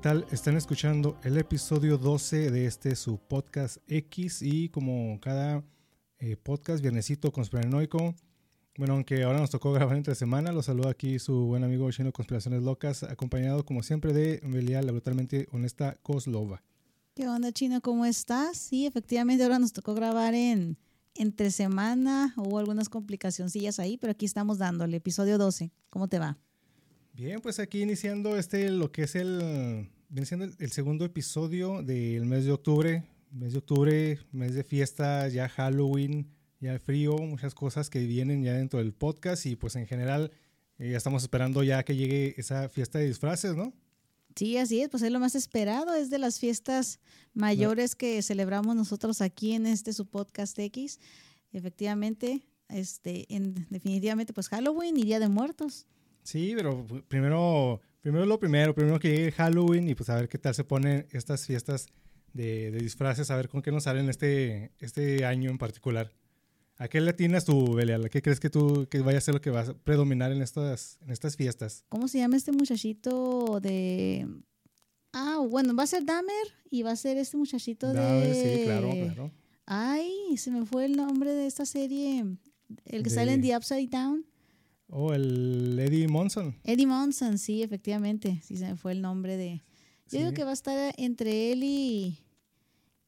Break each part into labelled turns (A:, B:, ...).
A: tal? Están escuchando el episodio 12 de este su podcast X y como cada eh, podcast, viernesito conspiranoico. Bueno, aunque ahora nos tocó grabar entre semana, lo saluda aquí su buen amigo Chino Conspiraciones Locas, acompañado como siempre de Belia, la brutalmente honesta Koslova.
B: ¿Qué onda, Chino? ¿Cómo estás? Sí, efectivamente ahora nos tocó grabar en entre semana. Hubo algunas complicacioncillas ahí, pero aquí estamos dándole. Episodio 12. ¿Cómo te va?
A: Bien, pues aquí iniciando este, lo que es el, el, segundo episodio del mes de octubre. Mes de octubre, mes de fiesta, ya Halloween, ya el frío, muchas cosas que vienen ya dentro del podcast y pues en general eh, ya estamos esperando ya que llegue esa fiesta de disfraces, ¿no?
B: Sí, así es, pues es lo más esperado, es de las fiestas mayores que celebramos nosotros aquí en este su podcast X. Efectivamente, este, en, definitivamente, pues Halloween y Día de Muertos.
A: Sí, pero primero, primero lo primero, primero que llegue Halloween y pues a ver qué tal se ponen estas fiestas de, disfraces, a ver con qué nos salen este, este año en particular. ¿A qué le atinas tú, Belial? ¿Qué crees que tú que vaya a ser lo que va a predominar en estas, en estas fiestas?
B: ¿Cómo se llama este muchachito de... Ah, bueno, va a ser Dahmer y va a ser este muchachito de...
A: Sí, claro, claro.
B: Ay, se me fue el nombre de esta serie, el que sale en The Upside Down.
A: Oh, el Eddie Monson.
B: Eddie Monson, sí, efectivamente. Sí, se me fue el nombre de. Yo digo que va a estar entre él y,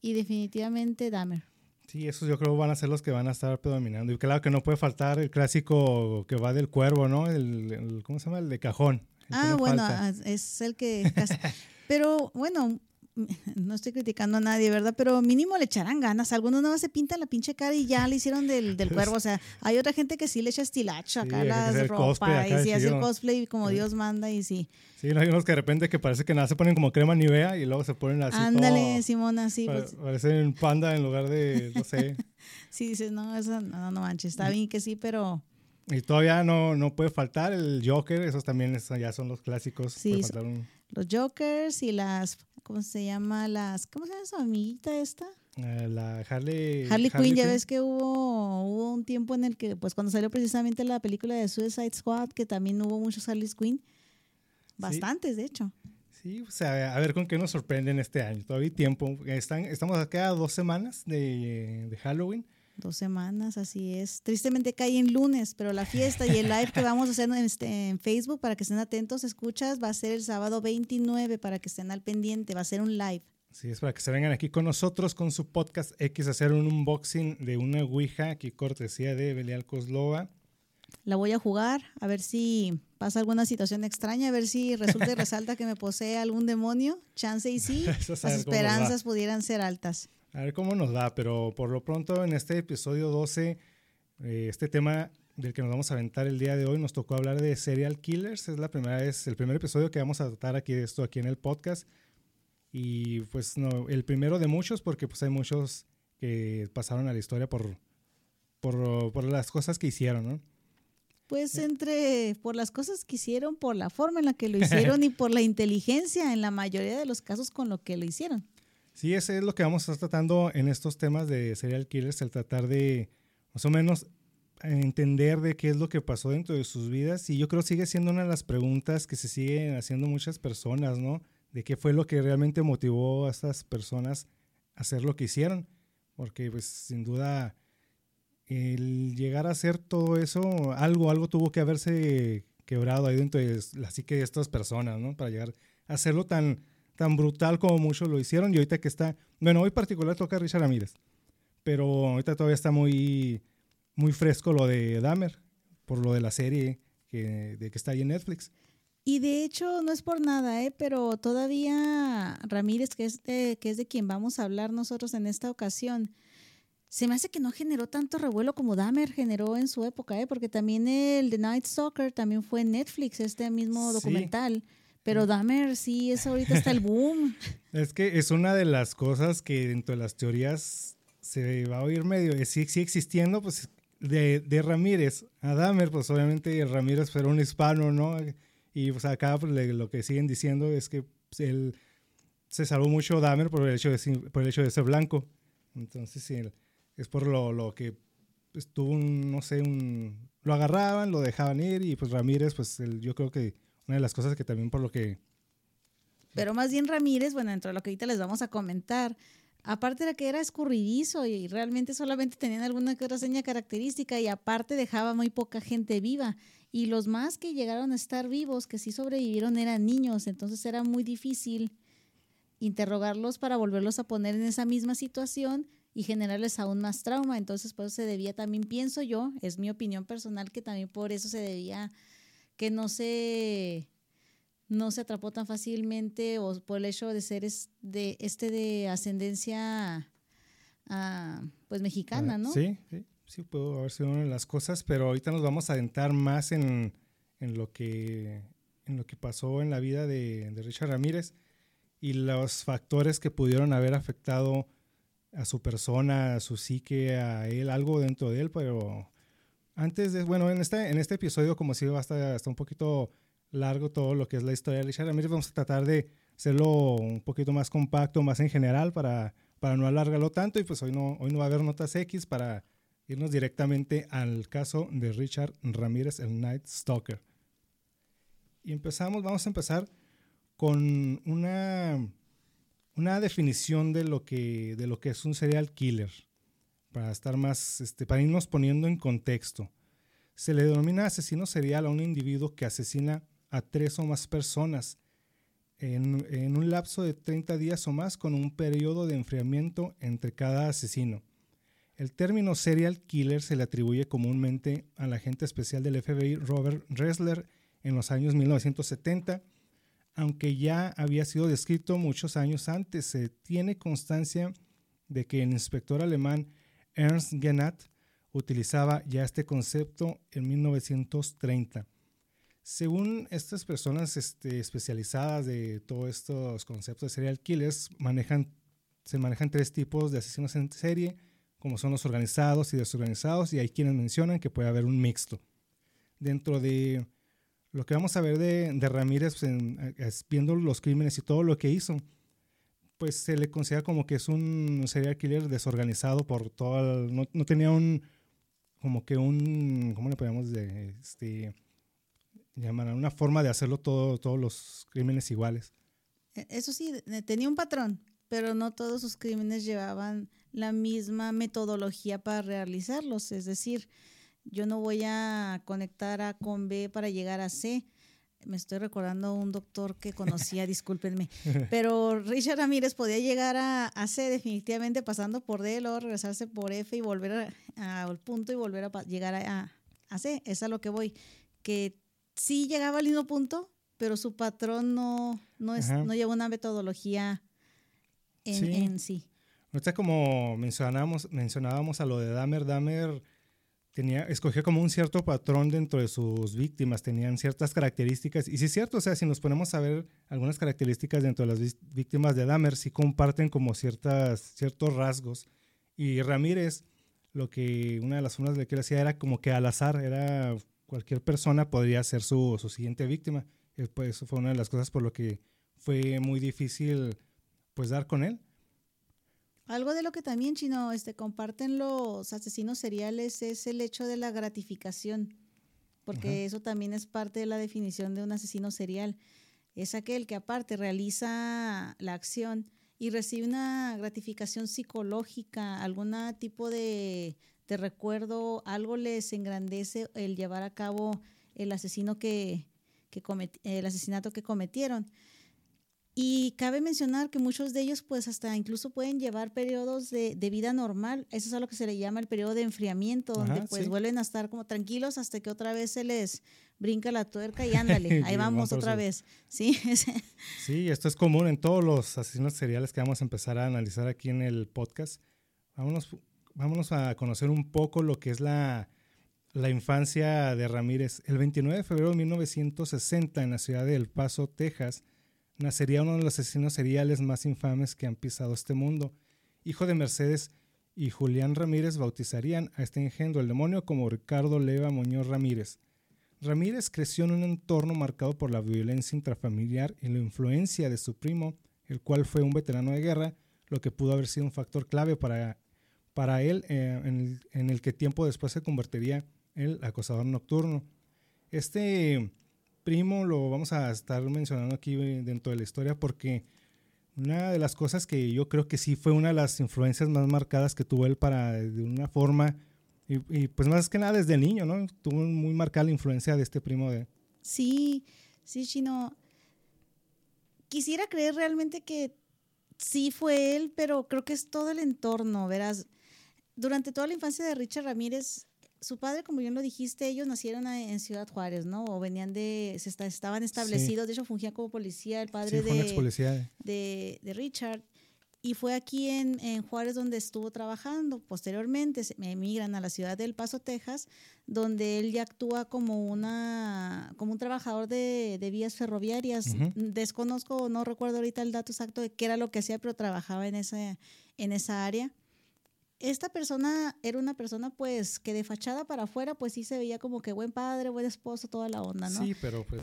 B: y definitivamente Dahmer.
A: Sí, esos yo creo van a ser los que van a estar predominando. Y claro que no puede faltar el clásico que va del cuervo, ¿no? El, ¿Cómo se llama? El de cajón.
B: ah, bueno, ah, es el que... Pero bueno, no estoy criticando a nadie, ¿verdad? Pero mínimo le echarán ganas. Algunos no se pintan la pinche cara y ya le hicieron del, del cuervo. O sea, hay otra gente que sí le echa estilacho acá las ropa y sí hace el cosplay como Dios manda y sí.
A: Sí, hay unos que de repente que parece que nada se ponen como crema nivea y luego se ponen así.
B: Ándale, Simona, sí.
A: Pues. Parecen panda en lugar de, no sé.
B: sí, dices, no, eso no, no manches. Está bien que sí, pero.
A: Y todavía no, no puede faltar el Joker, esos también ya son los clásicos.
B: Sí, los Jokers y las ¿cómo se llama? Las, ¿Cómo se llama su amiguita esta?
A: Eh, la Harley,
B: Harley, Quinn, ya ves que hubo, hubo un tiempo en el que, pues cuando salió precisamente la película de Suicide Squad, que también hubo muchos Harley Quinn, bastantes de hecho.
A: Sí, o sea, a ver con qué nos sorprenden este año. Todavía hay tiempo. Están, estamos acá a dos semanas de, de Halloween.
B: Dos semanas, así es. Tristemente cae en lunes, pero la fiesta y el live que vamos a hacer en, este, en Facebook para que estén atentos, escuchas, va a ser el sábado 29 para que estén al pendiente, va a ser un live.
A: Sí, es para que se vengan aquí con nosotros con su podcast X a hacer un unboxing de una Ouija, aquí cortesía de Belial Koslova.
B: La voy a jugar, a ver si pasa alguna situación extraña, a ver si resulta y resalta que me posee algún demonio. Chance y sí, las esperanzas pudieran ser altas.
A: A ver cómo nos da, pero por lo pronto en este episodio 12, eh, este tema del que nos vamos a aventar el día de hoy, nos tocó hablar de serial killers. Es la primera vez, el primer episodio que vamos a tratar aquí de esto aquí en el podcast. Y pues no, el primero de muchos, porque pues hay muchos que pasaron a la historia por, por, por las cosas que hicieron, ¿no?
B: Pues entre por las cosas que hicieron, por la forma en la que lo hicieron y por la inteligencia en la mayoría de los casos con lo que lo hicieron.
A: Sí, ese es lo que vamos a estar tratando en estos temas de serial killers, el tratar de más o menos entender de qué es lo que pasó dentro de sus vidas. Y yo creo que sigue siendo una de las preguntas que se siguen haciendo muchas personas, ¿no? De qué fue lo que realmente motivó a estas personas a hacer lo que hicieron. Porque pues sin duda el llegar a hacer todo eso, algo, algo tuvo que haberse quebrado ahí dentro de la psique de estas personas, ¿no? Para llegar a hacerlo tan tan brutal como muchos lo hicieron. Y ahorita que está, bueno, hoy particular toca Richard Ramírez, pero ahorita todavía está muy, muy fresco lo de Dahmer, por lo de la serie que, de que está ahí en Netflix.
B: Y de hecho, no es por nada, ¿eh? pero todavía Ramírez, que es, de, que es de quien vamos a hablar nosotros en esta ocasión, se me hace que no generó tanto revuelo como Dahmer generó en su época, ¿eh? porque también el The Night Stalker también fue en Netflix, este mismo documental. Pero Dahmer sí, es ahorita está el boom.
A: Es que es una de las cosas que dentro de las teorías se va a oír medio, sí, sí existiendo, pues de, de Ramírez a Dahmer, pues obviamente Ramírez fue un hispano, ¿no? Y pues acá pues, lo que siguen diciendo es que pues, él se salvó mucho Dahmer por el hecho de, por el hecho de ser blanco. Entonces, sí, es por lo, lo que estuvo, un, no sé, un, lo agarraban, lo dejaban ir y pues Ramírez, pues yo creo que una de las cosas que también por lo que...
B: Pero más bien Ramírez, bueno, dentro de lo que ahorita les vamos a comentar, aparte de que era escurridizo y realmente solamente tenían alguna otra seña característica y aparte dejaba muy poca gente viva y los más que llegaron a estar vivos, que sí sobrevivieron, eran niños, entonces era muy difícil interrogarlos para volverlos a poner en esa misma situación y generarles aún más trauma. Entonces, por eso se debía también, pienso yo, es mi opinión personal, que también por eso se debía que no se no se atrapó tan fácilmente o por el hecho de ser de este de ascendencia ah, pues mexicana, ¿no?
A: Sí, sí, sí, puedo haber sido una de las cosas, pero ahorita nos vamos a adentrar más en, en lo que en lo que pasó en la vida de, de Richard Ramírez y los factores que pudieron haber afectado a su persona, a su psique, a él, algo dentro de él, pero antes de, bueno, en este, en este episodio, como si va a estar hasta un poquito largo todo lo que es la historia de Richard Ramirez, vamos a tratar de hacerlo un poquito más compacto, más en general, para, para no alargarlo tanto, y pues hoy no, hoy no va a haber notas X para irnos directamente al caso de Richard Ramírez, el Night Stalker. Y empezamos, vamos a empezar con una una definición de lo que, de lo que es un serial killer, para estar más, este, para irnos poniendo en contexto. Se le denomina asesino serial a un individuo que asesina a tres o más personas en, en un lapso de 30 días o más con un periodo de enfriamiento entre cada asesino. El término serial killer se le atribuye comúnmente al agente especial del FBI Robert Ressler en los años 1970 aunque ya había sido descrito muchos años antes. Se tiene constancia de que el inspector alemán Ernst Genat utilizaba ya este concepto en 1930. Según estas personas este, especializadas de todos estos conceptos de serial killers, se manejan tres tipos de asesinos en serie, como son los organizados y desorganizados, y hay quienes mencionan que puede haber un mixto. Dentro de lo que vamos a ver de, Ramírez, pues, viendo los crímenes y todo lo que hizo, pues se le considera como que es un serial killer desorganizado por todo, no, no, tenía un, como que un, ¿cómo le podemos de, este, llamar? Una forma de hacerlo todo, todos los crímenes iguales.
B: E, eso sí, tenía un patrón, pero no todos sus crímenes llevaban la misma metodología para realizarlos, es decir, yo no voy a conectar A con B para llegar a C. Me estoy recordando un doctor que conocía, discúlpenme. Pero Richard Ramírez podía llegar a, C definitivamente pasando por D, luego regresarse por F y volver al punto y volver a llegar a, a, C. Es a lo que voy. Que sí llegaba al mismo punto, pero su patrón no, no, es, no lleva una metodología en sí. sí.
A: Ahorita como mencionábamos, mencionábamos a lo de Dahmer, Dahmer tenía, escogió como un cierto patrón dentro de sus víctimas, tenían ciertas características. Y sí es cierto, o sea, si nos ponemos a ver algunas características dentro de las víctimas de Dahmer, sí comparten como ciertas, ciertos rasgos. Y Ramírez, lo que una de las formas de que él hacía era como que al azar, era cualquier persona podría ser su, su siguiente víctima. Y pues eso fue una de las cosas por lo que fue muy difícil pues dar con él.
B: Algo de lo que también, Chino, este, comparten los asesinos seriales es el hecho de la gratificación, porque eso también es parte de la definición de un asesino serial. Es aquel que aparte realiza la acción y recibe una gratificación psicológica, algún tipo de, recuerdo, algo les engrandece el llevar a cabo el asesino que, que el asesinato que cometieron. Y cabe mencionar que muchos de ellos pues hasta incluso pueden llevar periodos de, vida normal. Eso es a lo que se le llama el periodo de enfriamiento, donde pues vuelven a estar como tranquilos hasta que otra vez se les brinca la tuerca y ándale, ahí vamos otra vez. Sí,
A: sí, esto es común en todos los asesinos seriales que vamos a empezar a analizar aquí en el podcast. Vámonos vámonos a conocer un poco lo que es la, la infancia de Ramírez. El 29 de febrero de 1960, en la ciudad de El Paso, Texas, nacería uno de los asesinos seriales más infames que han pisado este mundo. Hijo de Mercedes y Julián Ramírez bautizarían a este engendro el demonio como Ricardo Leva Muñoz Ramírez. Ramírez creció en un entorno marcado por la violencia intrafamiliar y la influencia de su primo, el cual fue un veterano de guerra, lo que pudo haber sido un factor clave para, para él, eh, en, el, en, el, que tiempo después se convertiría el acosador nocturno. Este primo lo vamos a estar mencionando aquí dentro de la historia porque una de las cosas que yo creo que sí fue una de las influencias más marcadas que tuvo él para, de una forma, y, y pues más que nada desde niño, ¿no? Tuvo muy marcada la influencia de este primo de...
B: Sí, sí, Chino. Quisiera creer realmente que sí fue él, pero creo que es todo el entorno, verás. Durante toda la infancia de Richard Ramírez, su padre, como bien lo dijiste, ellos nacieron en Ciudad Juárez, ¿no? O venían de, se está, estaban establecidos, sí. de hecho fungía como policía, el padre
A: sí,
B: de,
A: policía.
B: de, de, Richard. Y fue aquí en, en, Juárez donde estuvo trabajando. Posteriormente se emigran a la ciudad del Paso, Texas, donde él ya actúa como, una, como un trabajador de, de vías ferroviarias. Uh -huh. Desconozco, no recuerdo ahorita el dato exacto de qué era lo que hacía, pero trabajaba en, ese, en esa área esta persona era una persona pues que de fachada para afuera pues sí se veía como que buen padre, buen esposo, toda la onda, ¿no?
A: Sí, pero pues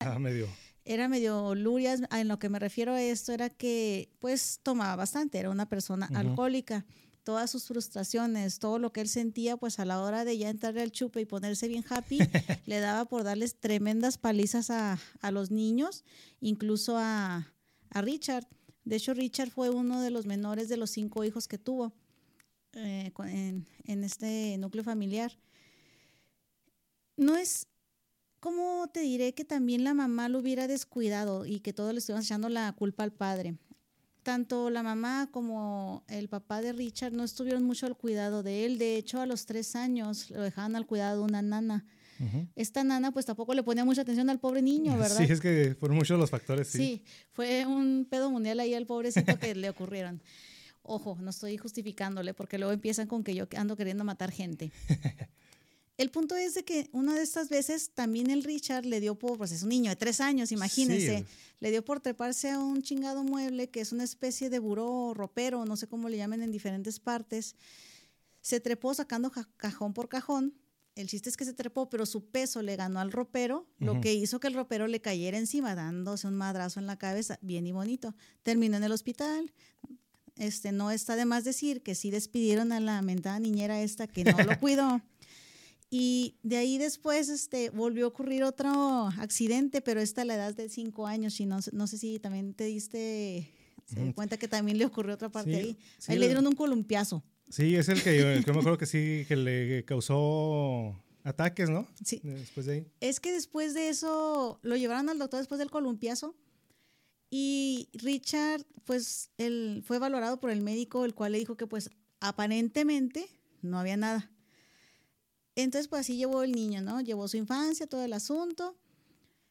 A: ah, medio
B: era medio lurias, en lo que me refiero a esto era que pues tomaba bastante, era una persona uh -huh. alcohólica, todas sus frustraciones, todo lo que él sentía pues a la hora de ya entrarle al chupe y ponerse bien happy, le daba por darles tremendas palizas a, a los niños, incluso a, a Richard. De hecho, Richard fue uno de los menores de los cinco hijos que tuvo eh, en, en, este núcleo familiar. No es, como te diré que también la mamá lo hubiera descuidado y que todo le estuvieran echando la culpa al padre? Tanto la mamá como el papá de Richard no estuvieron mucho al cuidado de él. De hecho, a los tres años lo dejaban al cuidado de una nana. Uh -huh. Esta nana pues tampoco le ponía mucha atención al pobre niño, ¿verdad?
A: Sí, es que fueron muchos los factores, sí.
B: Sí, fue un pedo mundial ahí al pobrecito que le ocurrieron. Ojo, no estoy justificándole porque luego empiezan con que yo ando queriendo matar gente. El punto es de que una de estas veces también el Richard le dio por, pues es un niño de tres años, imagínense, sí. le dio por treparse a un chingado mueble que es una especie de buró ropero, no sé cómo le llamen en diferentes partes. Se trepó sacando cajón por cajón. El chiste es que se trepó, pero su peso le ganó al ropero, uh -huh. lo que hizo que el ropero le cayera encima, dándose un madrazo en la cabeza, bien y bonito. Terminó en el hospital, este, no está de más decir que sí despidieron a la mentada niñera esta que no lo cuidó. Y de ahí después este, volvió a ocurrir otro accidente, pero esta a la edad de cinco años, y no, no sé si también te diste se cuenta que también le ocurrió otra parte
A: sí,
B: ahí.
A: Sí,
B: ahí le dieron un columpiazo.
A: Sí, es el que yo, el que me acuerdo que sí, que le causó ataques, ¿no?
B: Sí.
A: Después de ahí.
B: Es que después de eso lo llevaron al doctor después del columpiazo y Richard, pues, él fue valorado por el médico, el cual le dijo que, pues, aparentemente no había nada. Entonces, pues así llevó el niño, ¿no? Llevó su infancia, todo el asunto.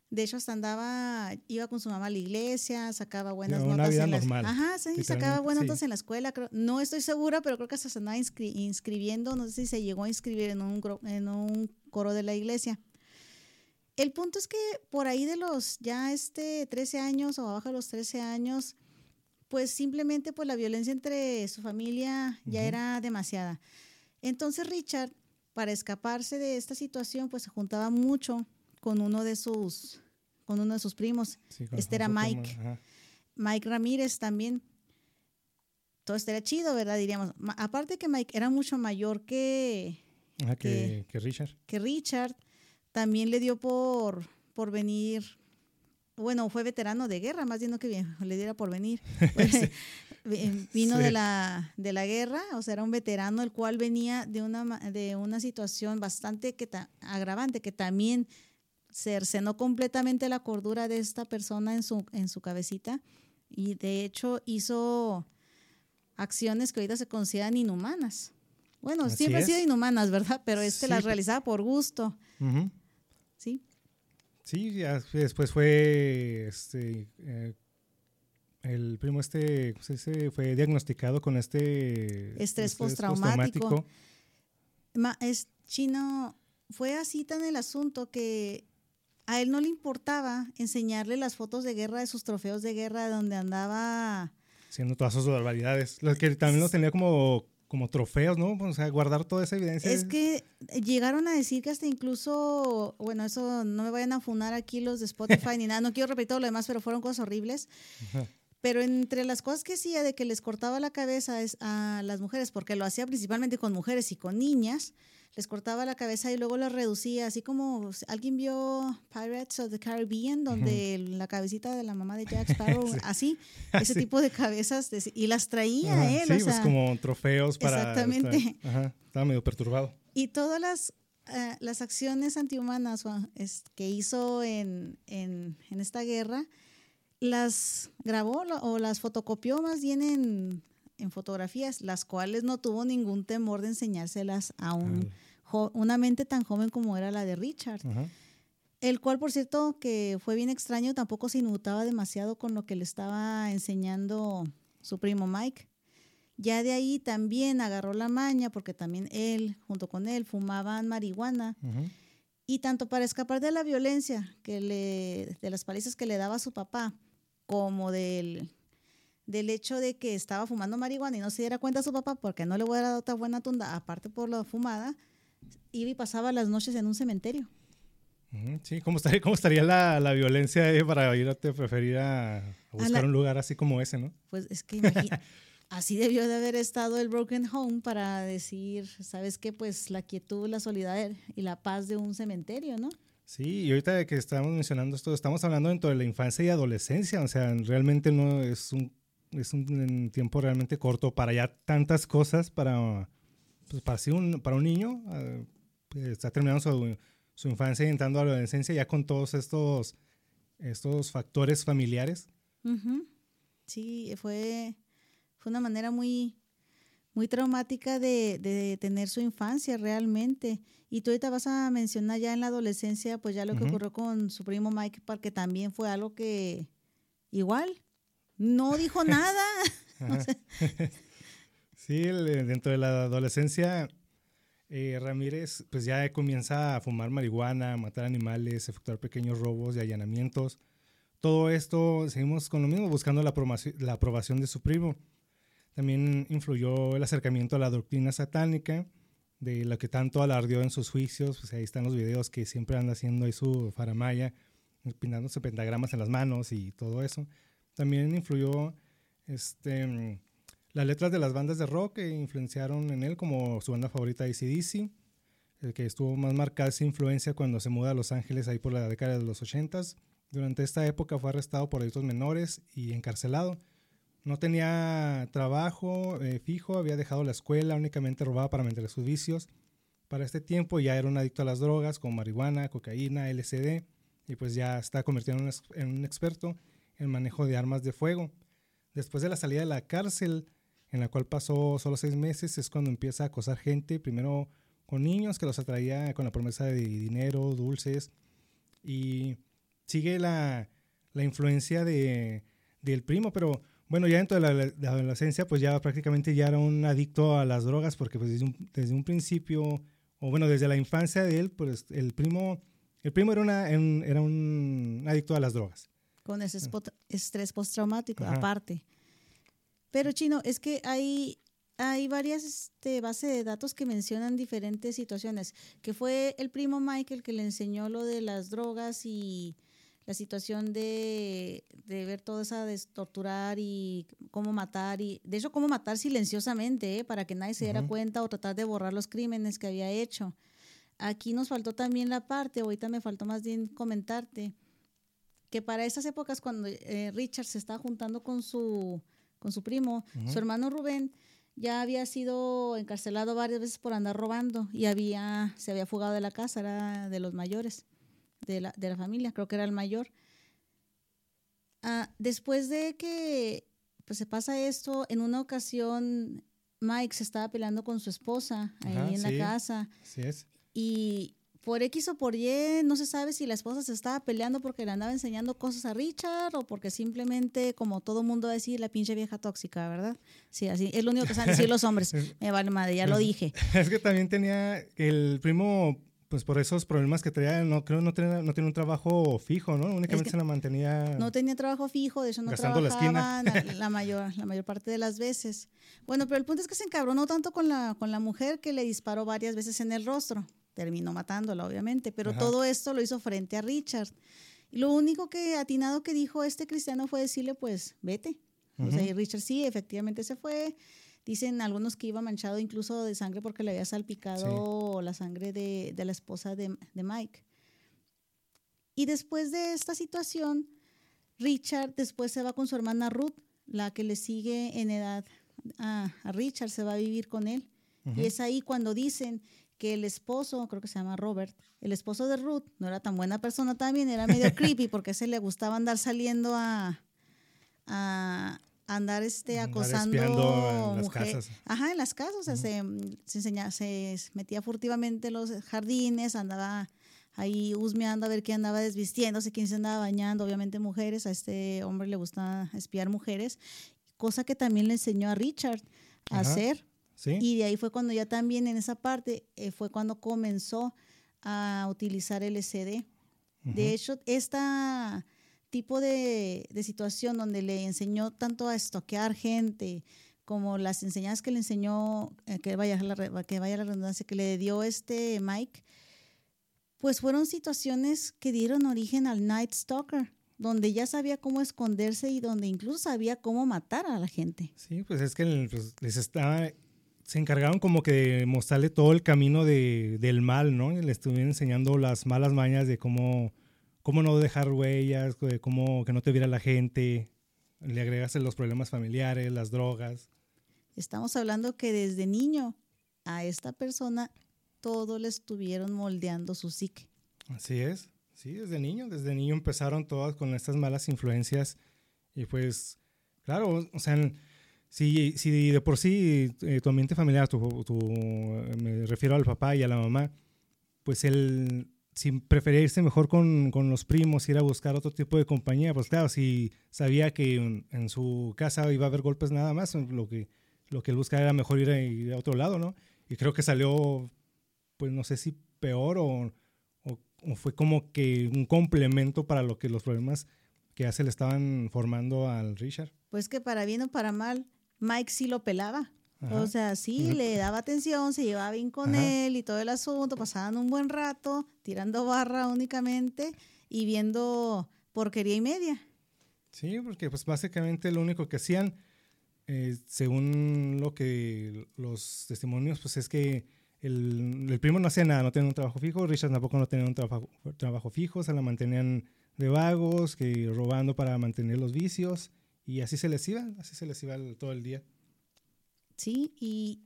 B: De hecho, hasta andaba, iba con su mamá a la iglesia, sacaba buenas
A: Una
B: notas.
A: vida
B: en la,
A: normal.
B: Ajá, sí, sacaba buenas sí. notas en la escuela. Creo, no estoy segura, pero creo que hasta se andaba inscri inscribiendo, no sé si se llegó a inscribir en un, en un coro de la iglesia. El punto es que por ahí de los ya este 13 años o abajo de los 13 años, pues simplemente pues la violencia entre su familia ya uh -huh. era demasiada. Entonces Richard, para escaparse de esta situación, pues se juntaba mucho con uno de sus, con uno de sus primos. Sí, este era Mike. Mike Ramírez también. Todo esto era chido, ¿verdad? Diríamos. Aparte que Mike era mucho mayor que,
A: ah, que, que Richard.
B: Que Richard también le dio por, por venir, bueno, fue veterano de guerra, más bien no que bien, le diera por venir. sí. Vino sí. de, la, de la guerra, o sea, era un veterano el cual venía de una, de una situación bastante que agravante, que también cercenó completamente la cordura de esta persona en su, en su cabecita y de hecho hizo acciones que ahorita se consideran inhumanas. Bueno, Así siempre han sido inhumanas, ¿verdad? Pero este sí. las realizaba por gusto. Uh -huh. ¿Sí?
A: Ya después fue este, eh, el primo este, pues, ese fue diagnosticado con este
B: estrés, postraumático. Es chino, fue así tan el asunto que a él no le importaba enseñarle las fotos de guerra de sus trofeos de guerra donde andaba
A: haciendo todas sus barbaridades. Los que también los tenía como como trofeos, ¿no? O sea, guardar toda esa evidencia.
B: Es que llegaron a decir que hasta incluso, bueno, eso no me vayan a funar aquí los de Spotify ni nada, no quiero repetir todo lo demás, pero fueron cosas horribles. Pero entre las cosas que hacía de que les cortaba la cabeza a las mujeres, porque lo hacía principalmente con mujeres y con niñas, les cortaba la cabeza y luego la reducía, así como alguien vio Pirates of the Caribbean, donde la cabecita de la mamá de Jack Sparrow, así, ese tipo de cabezas, y las traía él.
A: Sí, pues como trofeos para...
B: Exactamente.
A: ajá, estaba medio perturbado.
B: Y todas las, eh, las acciones antihumanas que hizo en, en, en esta guerra, las grabó o las fotocopió más bien en, fotografías, las cuales no tuvo ningún temor de enseñárselas a un, una mente tan joven como era la de Richard. El cual, por cierto, que fue bien extraño, tampoco se inmutaba demasiado con lo que le estaba enseñando su primo Mike. Ya de ahí también agarró la maña, porque también él, junto con él, fumaban marihuana. Y tanto para escapar de la violencia que le, de las palizas que le daba su papá, como del, del hecho de que estaba fumando marihuana y no se diera cuenta a su papá porque no le voy a dar otra buena tunda, aparte por la fumada, iba y pasaba las noches en un cementerio.
A: Sí, ¿cómo estaría, cómo estaría la, la violencia para ir a te preferir a, buscar un lugar así como ese, no?
B: Pues es que así debió de haber estado el Broken Home para decir, ¿sabes qué? Pues la quietud, la solidaridad y la paz de un cementerio, ¿no?
A: Sí, y ahorita que estamos mencionando esto, estamos hablando dentro de la infancia y adolescencia, o sea, realmente no es un, es un tiempo realmente corto para ya tantas cosas para, pues para, un, para un niño, uh, está terminando su, su, infancia y entrando a la adolescencia ya con todos estos, estos factores familiares.
B: Sí, fue, fue una manera muy, muy traumática de, de, tener su infancia realmente. Y tú ahorita vas a mencionar ya en la adolescencia, pues ya lo que ocurrió con su primo Mike, porque también fue algo que igual no dijo nada.
A: sí, dentro de la adolescencia, eh, Ramírez pues ya comienza a fumar marihuana, matar animales, efectuar pequeños robos y allanamientos. Todo esto, seguimos con lo mismo, buscando la la aprobación de su primo. También influyó el acercamiento a la doctrina satánica, de lo que tanto alardeó en sus juicios. Pues ahí están los videos que siempre anda haciendo ahí su faramaya, pintándose pentagramas en las manos y todo eso. También influyó este, las letras de las bandas de rock que influenciaron en él, como su banda favorita ACDC, el que estuvo más marcada esa influencia cuando se muda a Los Ángeles ahí por la década de los 80 Durante esta época fue arrestado por delitos menores y encarcelado. No tenía trabajo eh, fijo, había dejado la escuela, únicamente robaba para mantener sus vicios. Para este tiempo ya era un adicto a las drogas como marihuana, cocaína, LSD y pues ya está convirtiendo en un experto en manejo de armas de fuego. Después de la salida de la cárcel, en la cual pasó solo seis meses, es cuando empieza a acosar gente, primero con niños que los atraía con la promesa de dinero, dulces, y sigue la, la influencia de, del primo, pero bueno, ya dentro de la, adolescencia, pues ya prácticamente ya era un adicto a las drogas, porque pues desde un, principio, o bueno, desde la infancia de él, pues el primo, el primo era, una, era un adicto a las drogas.
B: Con ese estrés postraumático, aparte. Pero Chino, es que hay, hay varias este, bases de datos que mencionan diferentes situaciones, que fue el primo Michael que le enseñó lo de las drogas y la situación de, ver toda esa de torturar y cómo matar, y de hecho cómo matar silenciosamente, ¿eh? para que nadie se diera cuenta o tratar de borrar los crímenes que había hecho. Aquí nos faltó también la parte, ahorita me faltó más bien comentarte, que para esas épocas cuando eh, Richard se estaba juntando con su, con su primo, su hermano Rubén, ya había sido encarcelado varias veces por andar robando y había, se había fugado de la casa, era de los mayores de la, de la familia, creo que era el mayor. Ah, después de que pues, se pasa esto, en una ocasión Mike se estaba peleando con su esposa ahí en la casa.
A: es.
B: Y por X o por Y, no se sabe si la esposa se estaba peleando porque le andaba enseñando cosas a Richard o porque simplemente, como todo mundo va a decir, la pinche vieja tóxica, ¿verdad? Sí, así es lo único que saben decir los hombres. Me vale madre, ya lo dije.
A: Es que también tenía el primo, pues por esos problemas que traía, no creo no tenía, no tenía un trabajo fijo, ¿no? Únicamente se la mantenía.
B: No tenía trabajo fijo, de eso no trabajaba la, la, mayor, la mayor parte de las veces. Bueno, pero el punto es que se encabronó tanto con la, con la mujer que le disparó varias veces en el rostro terminó matándola, obviamente, pero todo esto lo hizo frente a Richard. Y lo único que atinado que dijo este cristiano fue decirle, pues, vete. O sea, y Richard sí, efectivamente se fue. Dicen algunos que iba manchado incluso de sangre porque le había salpicado la sangre de, de, la esposa de, de Mike. Y después de esta situación, Richard después se va con su hermana Ruth, la que le sigue en edad a, a Richard, se va a vivir con él. Y es ahí cuando dicen que el esposo, creo que se llama Robert, el esposo de Ruth, no era tan buena persona también, era medio creepy porque a ese le gustaba andar saliendo a, a andar este acosando
A: en las casas.
B: Ajá, en las casas, o sea, se, se, se metía furtivamente en los jardines, andaba ahí husmeando a ver quién andaba desvistiéndose, quién se andaba bañando, obviamente mujeres, a este hombre le gusta espiar mujeres, cosa que también le enseñó a Richard a hacer y de ahí fue cuando ya también en esa parte eh, fue cuando comenzó a utilizar LSD. De hecho, este tipo de, situación donde le enseñó tanto a estoquear gente como las enseñanzas que le enseñó, eh, que, vaya la, que vaya la redundancia, que le dio este Mike, pues fueron situaciones que dieron origen al Night Stalker donde ya sabía cómo esconderse y donde incluso sabía cómo matar a la gente.
A: Sí, pues es que pues, les estaba se encargaron como que de mostrarle todo el camino de, del mal, ¿no? le estuvieron enseñando las malas mañas de cómo, cómo no dejar huellas, de cómo que no te viera la gente, le agregas los problemas familiares, las drogas.
B: Estamos hablando que desde niño a esta persona todo le estuvieron moldeando su psique.
A: Así es, sí, desde niño, desde niño empezaron todas con estas malas influencias y pues, claro, o sea, si, si de por sí eh, tu ambiente familiar, tu, me refiero al papá y a la mamá, pues él, si prefería irse mejor con, con, los primos, ir a buscar otro tipo de compañía, pues claro, si sabía que en, su casa iba a haber golpes nada más, lo que, lo que él buscaba era mejor ir a, ir a otro lado, ¿no? Y creo que salió, pues no sé si peor o, o, fue como que un complemento para lo que los problemas que ya se le estaban formando al Richard.
B: Pues que para bien o para mal, Mike sí lo pelaba. O sea, sí, le daba atención, se llevaba bien con él y todo el asunto, pasaban un buen rato tirando barra únicamente y viendo porquería y media.
A: Sí, porque pues básicamente lo único que hacían, eh, según lo que los testimonios, pues es que el, el, primo no hacía nada, no tenía un trabajo fijo, Richard tampoco no tenía un trabajo, trabajo fijo, se la mantenían de vagos, que robando para mantener los vicios y así se les iba, así se les iba todo el día.
B: Sí, y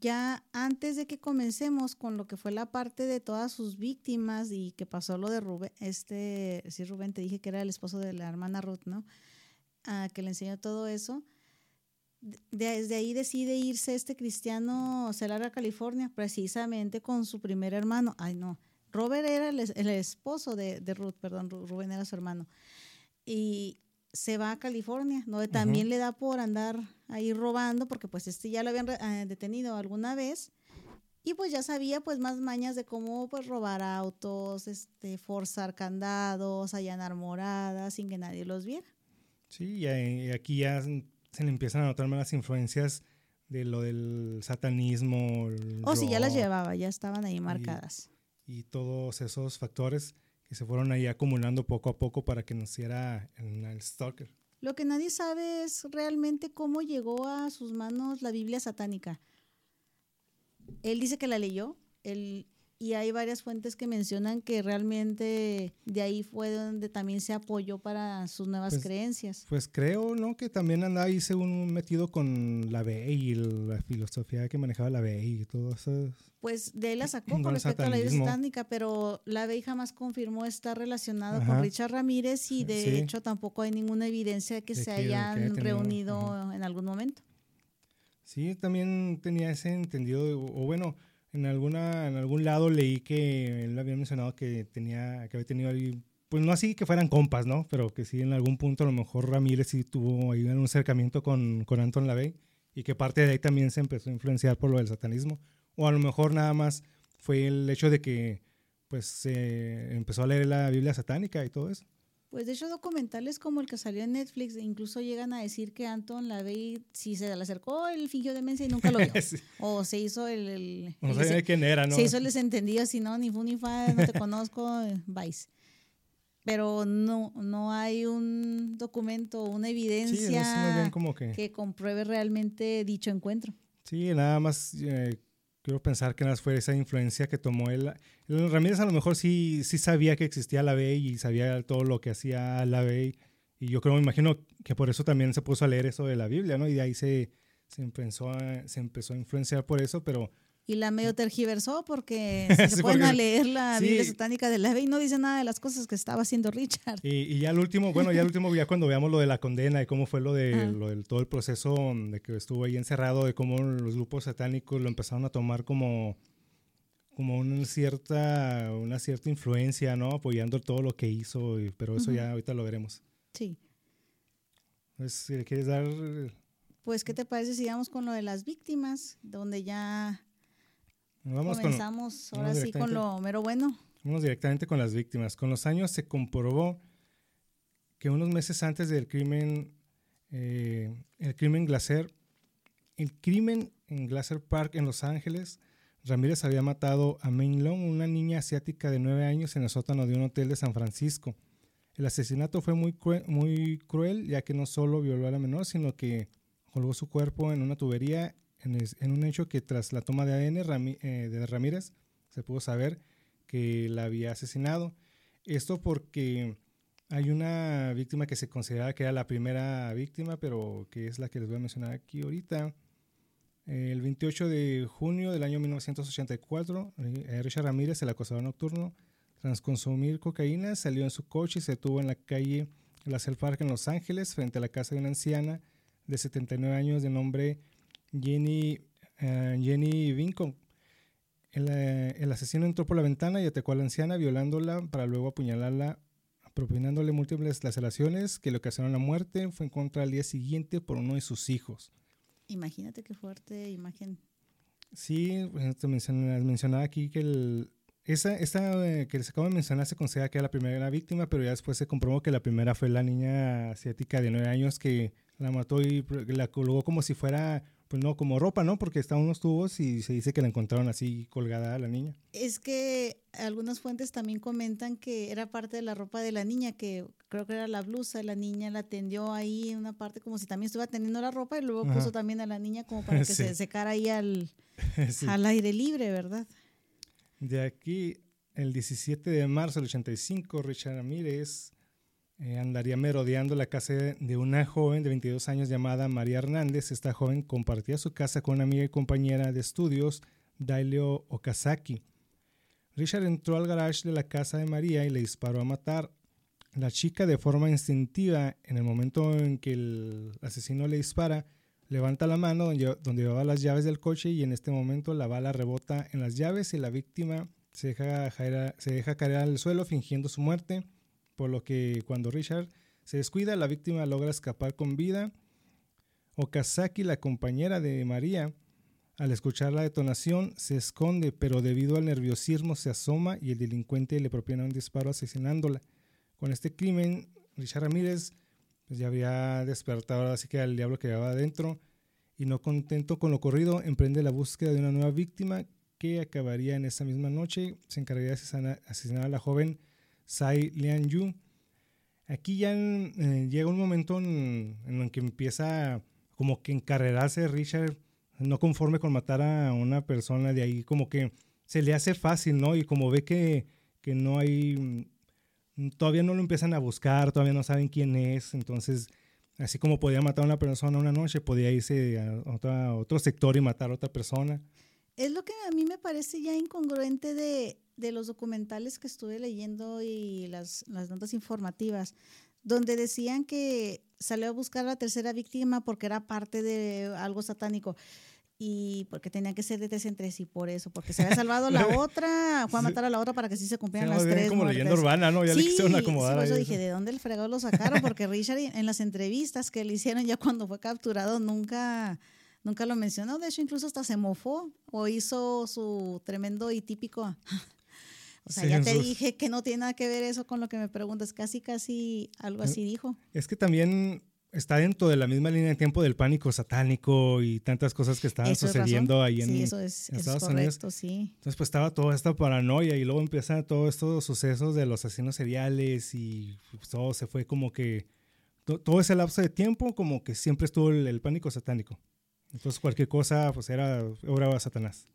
B: ya antes de que comencemos con lo que fue la parte de todas sus víctimas y que pasó lo de Rubén, este, sí, Rubén, te dije que era el esposo de la hermana Ruth, ¿no? Ah, que le enseñó todo eso. Desde ahí decide irse este cristiano celar a California, precisamente con su primer hermano. Ay, no. Robert era el, esposo de, de, Ruth, perdón, Rubén era su hermano. Y se va a California, ¿no? También le da por andar ahí robando, porque pues este ya lo habían eh, detenido alguna vez y pues ya sabía pues más mañas de cómo pues robar autos, este, forzar candados, allanar moradas sin que nadie los viera.
A: Sí, y aquí ya se le empiezan a notar más las influencias de lo del satanismo.
B: oh, sí, ya las llevaba, ya estaban ahí marcadas.
A: y todos esos factores que se fueron ahí acumulando poco a poco para que naciera el, Stalker.
B: Lo que nadie sabe es realmente cómo llegó a sus manos la Biblia satánica. Él dice que la leyó, él y hay varias fuentes que mencionan que realmente de ahí fue donde también se apoyó para sus nuevas
A: pues,
B: creencias.
A: Pues creo, ¿no? Que también anda ahí según metido con la B y la filosofía que manejaba la B y todo eso.
B: Pues de él la sacó con respecto a la Biblia satánica, pero la B jamás confirmó estar relacionado con Richard Ramírez y de hecho tampoco hay ninguna evidencia de que se hayan reunido en algún momento.
A: Sí, también tenía ese entendido, o bueno, en, alguna, en algún lado leí que él había mencionado que, tenía, que había tenido ahí, pues no así que fueran compas, ¿no? Pero que sí en algún punto a lo mejor Ramírez sí tuvo ahí un acercamiento con, con Anton LaVey y que parte de ahí también se empezó a influenciar por lo del satanismo. O a lo mejor nada más fue el hecho de que pues se empezó a leer la Biblia satánica y todo eso.
B: Pues de hecho documentales como el que salió en Netflix incluso llegan a decir que Anton LaVey si se le acercó, él fingió demencia y nunca lo vio. O se hizo el...
A: no sabía quién era, ¿no?
B: Se hizo el desentendido así, no, ni fu ni fa, no te conozco, Vice. Pero no, no hay un documento, una evidencia
A: que...
B: que... compruebe realmente dicho encuentro.
A: Sí, nada más eh, quiero pensar que nada fue esa influencia que tomó él. Ramírez a lo mejor sí, sí sabía que existía la ley y sabía todo lo que hacía la ley. Y yo creo, me imagino que por eso también se puso a leer eso de la Biblia, ¿no? Y de ahí se, se, empezó, a, se empezó a influenciar por eso, pero
B: y la medio tergiversó porque se pueden a leer la Biblia satánica de la y no dice nada de las cosas que estaba haciendo Richard.
A: Y, ya el último, bueno, ya el último, ya cuando veamos lo de la condena y cómo fue lo de lo del, todo el proceso de que estuvo ahí encerrado, de cómo los grupos satánicos lo empezaron a tomar como como una cierta, una cierta influencia, ¿no? Apoyando todo lo que hizo, pero eso ya ahorita lo veremos.
B: Sí.
A: Pues, si le quieres dar...
B: Pues, ¿qué te parece si vamos con lo de las víctimas? Donde ya
A: Vamos
B: Comenzamos ahora sí con lo mero bueno.
A: Vamos directamente con las víctimas. Con los años se comprobó que unos meses antes del crimen, eh, el crimen Glacier, el crimen en Glacier Park en Los Ángeles, Ramírez había matado a Main Long, una niña asiática de nueve años, en el sótano de un hotel de San Francisco. El asesinato fue muy cruel, muy cruel ya que no solo violó a la menor, sino que colgó su cuerpo en una tubería en, un hecho que tras la toma de ADN eh, de Ramírez se pudo saber que la había asesinado. Esto porque hay una víctima que se considera que era la primera víctima, pero que es la que les voy a mencionar aquí ahorita. El 28 de junio del año 1984, eh, Richard Ramírez, el acosador nocturno, tras consumir cocaína, salió en su coche y se detuvo en la calle La Park en Los Ángeles, frente a la casa de una anciana de 79 años de nombre Jenny, uh, Jenny. Eh, el, asesino entró por la ventana y atacó a la anciana, violándola para luego apuñalarla, propinándole múltiples laceraciones que le ocasionaron la muerte. Fue encontrada al día siguiente por uno de sus hijos.
B: Imagínate qué fuerte imagen.
A: Sí, te mencionaba aquí que el, esa, esa eh, que les acabo de mencionar se considera que era la primera víctima, pero ya después se comprobó que la primera fue la niña asiática de nueve años que la mató y la colgó como si fuera pues no, como ropa, ¿no? Porque estaban unos tubos y se dice que la encontraron así colgada a la niña.
B: Es que algunas fuentes también comentan que era parte de la ropa de la niña, que creo que era la blusa, la niña la tendió ahí en una parte como si también estuviera teniendo la ropa y luego puso también a la niña como para que se secara ahí al, al aire libre, ¿verdad?
A: De aquí, el 17 de marzo del 85, Richard Ramírez eh, andaría merodeando la casa de una joven de 22 años llamada María Hernández. Esta joven compartía su casa con una amiga y compañera de estudios, Daileo Okazaki. Richard entró al garage de la casa de María y le disparó a matar. La chica, de forma instintiva, en el momento en que el asesino le dispara, levanta la mano donde, llevaba las llaves del coche y en este momento la bala rebota en las llaves y la víctima se deja, se deja caer al suelo fingiendo su muerte por lo que cuando Richard se descuida, la víctima logra escapar con vida. Okazaki, la compañera de María, al escuchar la detonación, se esconde, pero debido al nerviosismo se asoma y el delincuente le propina un disparo asesinándola. Con este crimen, Richard Ramírez pues, ya había despertado así que al diablo que llevaba adentro y no contento con lo ocurrido, emprende la búsqueda de una nueva víctima que acabaría en esa misma noche. Se encargaría de asesinar a la joven Sai Lian Yu. Aquí ya eh, llega un momento en, el que empieza como que encarrerarse Richard, no conforme con matar a una persona de ahí, como que se le hace fácil, ¿no? Y como ve que, que no hay, mm, todavía no lo empiezan a buscar, todavía no saben quién es, entonces, así como podía matar a una persona una noche, podía irse a, a otro sector y matar a otra persona.
B: Es lo que a mí me parece ya incongruente de, de los documentales que estuve leyendo y las, las notas informativas, donde decían que salió a buscar a la tercera víctima porque era parte de algo satánico. y porque tenía que ser de tres en tres y por eso, porque se había salvado la otra, fue a matar a la otra para que sí se cumplieran las tres.
A: como leyenda urbana, ¿no? Ya
B: sí,
A: le quisieron acomodar.
B: Sí, por eso dije, ¿de dónde el fregado lo sacaron? Porque Richard en las entrevistas que le hicieron ya cuando fue capturado nunca, nunca lo mencionó. De hecho, incluso hasta se mofó o hizo su tremendo y típico. O sea, ya te dije que no tiene nada que ver eso con lo que me preguntas. Casi, casi algo así dijo.
A: Es que también está dentro de la misma línea de tiempo del pánico satánico y tantas cosas que estaban sucediendo ahí en,
B: eso es, Estados correcto, Sí.
A: Entonces, pues estaba toda esta paranoia y luego empiezan todos estos sucesos de los asesinos seriales y pues, todo se fue como que. todo ese lapso de tiempo, como que siempre estuvo el, pánico satánico. Entonces, cualquier cosa, pues era obra de Satanás.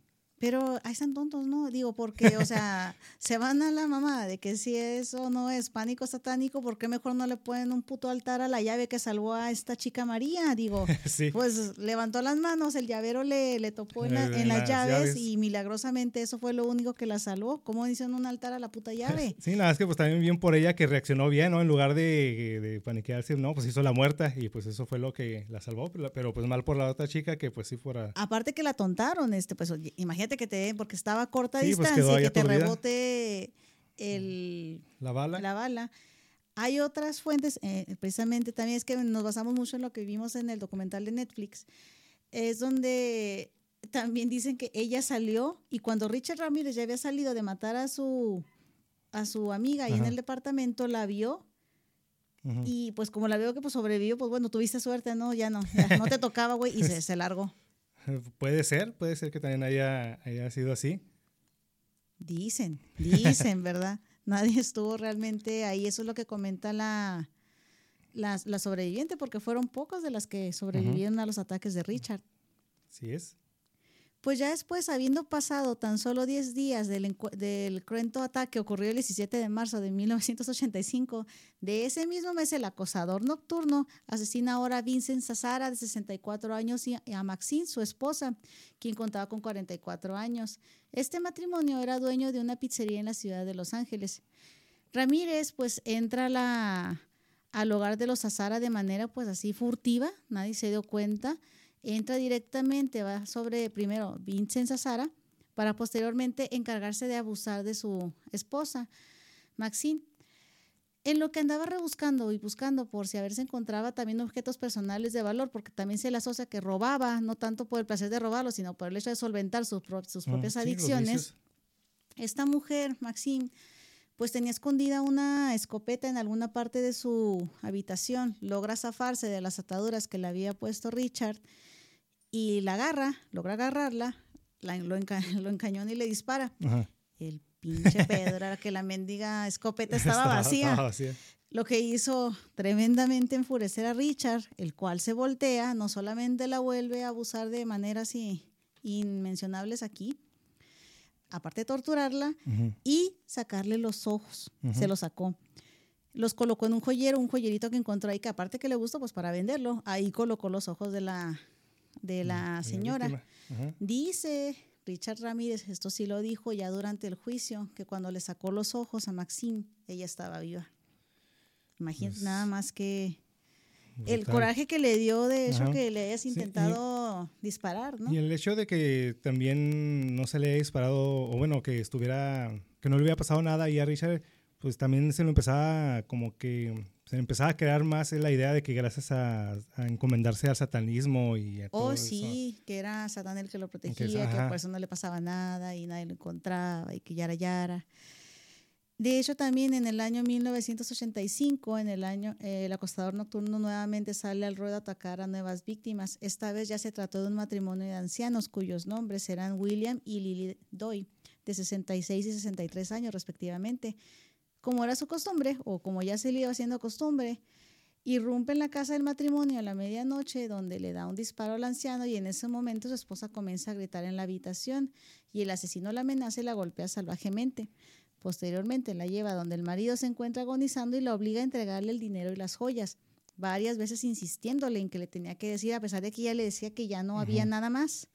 B: Pero ahí están tontos, ¿no? Digo, porque, o sea, se van a la mamá de que si eso no es pánico satánico, ¿por qué mejor no le ponen un puto altar a la llave que salvó a esta chica María? Digo, pues levantó las manos, el llavero le, le topó en, eh, las, llaves, y milagrosamente eso fue lo único que la salvó. ¿Cómo dicen un altar a la puta llave?
A: Sí, nada, es que pues también bien por ella que reaccionó bien, ¿no? En lugar de, de paniquearse, no, pues hizo la muerta y pues eso fue lo que la salvó, pero pues mal por la otra chica que pues sí fuera...
B: Aparte que la tontaron, este, pues imagínate que te den, porque estaba a corta pues, distancia y que te rebote el,
A: la, bala.
B: la bala. Hay otras fuentes, eh, precisamente también es que nos basamos mucho en lo que vimos en el documental de Netflix, es donde también dicen que ella salió y cuando Richard Ramírez ya había salido de matar a su, a su amiga ahí en el departamento, la vio y pues como la vio que pues sobrevivió, pues bueno, tuviste suerte, no, ya no, no te tocaba, güey, y se, se largó.
A: Puede ser, puede ser que también haya, haya sido así.
B: Dicen, dicen, ¿verdad? Nadie estuvo realmente ahí. Eso es lo que comenta la, la, sobreviviente, porque fueron pocas de las que sobrevivieron a los ataques de Richard.
A: Sí es.
B: Pues ya después, habiendo pasado tan solo 10 días del, del cruento ataque ocurrió el 17 de marzo de 1985, de ese mismo mes el acosador nocturno asesina ahora a Vincent Sazara, de 64 años, y a Maxine, su esposa, quien contaba con 44 años. Este matrimonio era dueño de una pizzería en la ciudad de Los Ángeles. Ramírez pues entra al hogar de los Sazara de manera pues así furtiva, nadie se dio cuenta entra directamente, va sobre primero Vincenza Sara, para posteriormente encargarse de abusar de su esposa, Maxine. En lo que andaba rebuscando y buscando por si a ver si encontraba también objetos personales de valor, porque también se le asocia que robaba, no tanto por el placer de robarlo, sino por el hecho de solventar sus, sus mm, propias adicciones. Esta mujer, Maxine, pues tenía escondida una escopeta en alguna parte de su habitación. Logra zafarse de las ataduras que le había puesto Richard y la agarra, logra agarrarla, lo, encañona y le dispara. El pinche Pedro era que la mendiga escopeta estaba, vacía. Lo que hizo tremendamente enfurecer a Richard, el cual se voltea, no solamente la vuelve a abusar de maneras inmencionables aquí, aparte de torturarla, y sacarle los ojos. Se los sacó. Los colocó en un joyero, un joyerito que encontró ahí, que aparte que le gustó, pues para venderlo, ahí colocó los ojos de la, de la señora. Dice Richard Ramírez, esto sí lo dijo ya durante el juicio, que cuando le sacó los ojos a Maxine, ella estaba viva. Imagínate pues nada más que el coraje que le dio de eso que le hayas intentado disparar, ¿no?
A: Y el hecho de que también no se le haya disparado, o bueno, que estuviera, que no le hubiera pasado nada y a Richard, pues también se lo empezaba como que se empezaba a crear más la idea de que gracias a, encomendarse al satanismo y a
B: Oh, sí, que era Satán el que lo protegía, que, por eso no le pasaba nada y nadie lo encontraba y que yara yara. De hecho, también en el año 1985, en el año, eh, el acostador nocturno nuevamente sale al ruedo a atacar a nuevas víctimas. Esta vez ya se trató de un matrimonio de ancianos cuyos nombres eran William y Lily Doy, de 66 y 63 años respectivamente como era su costumbre, o como ya se le iba haciendo costumbre, irrumpe en la casa del matrimonio a la medianoche, donde le da un disparo al anciano y en ese momento su esposa comienza a gritar en la habitación y el asesino la amenaza y la golpea salvajemente. Posteriormente la lleva donde el marido se encuentra agonizando y la obliga a entregarle el dinero y las joyas, varias veces insistiéndole en que le tenía que decir, a pesar de que ella le decía que ya no había nada más.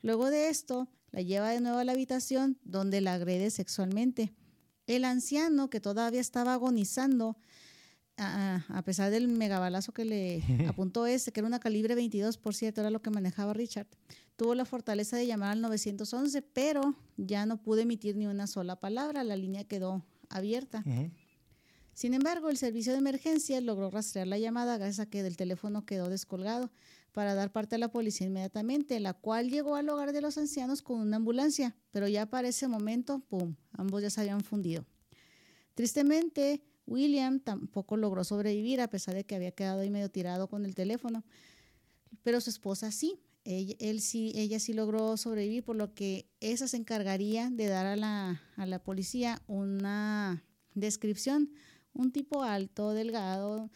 B: Luego de esto, la lleva de nuevo a la habitación donde la agrede sexualmente. El anciano, que todavía estaba agonizando, a, a pesar del megabalazo que le apuntó este, que era una calibre 22, por cierto, era lo que manejaba Richard, tuvo la fortaleza de llamar al 911, pero ya no pudo emitir ni una sola palabra, la línea quedó abierta. Sin embargo, el servicio de emergencia logró rastrear la llamada gracias a que el teléfono quedó descolgado para dar parte a la policía inmediatamente, la cual llegó al hogar de los ancianos con una ambulancia, pero ya para ese momento, ¡pum!, ambos ya se habían fundido. Tristemente, William tampoco logró sobrevivir a pesar de que había quedado ahí medio tirado con el teléfono, pero su esposa sí. Ella, él sí, ella sí logró sobrevivir, por lo que esa se encargaría de dar a la, a la policía una descripción. Un tipo alto, delgado,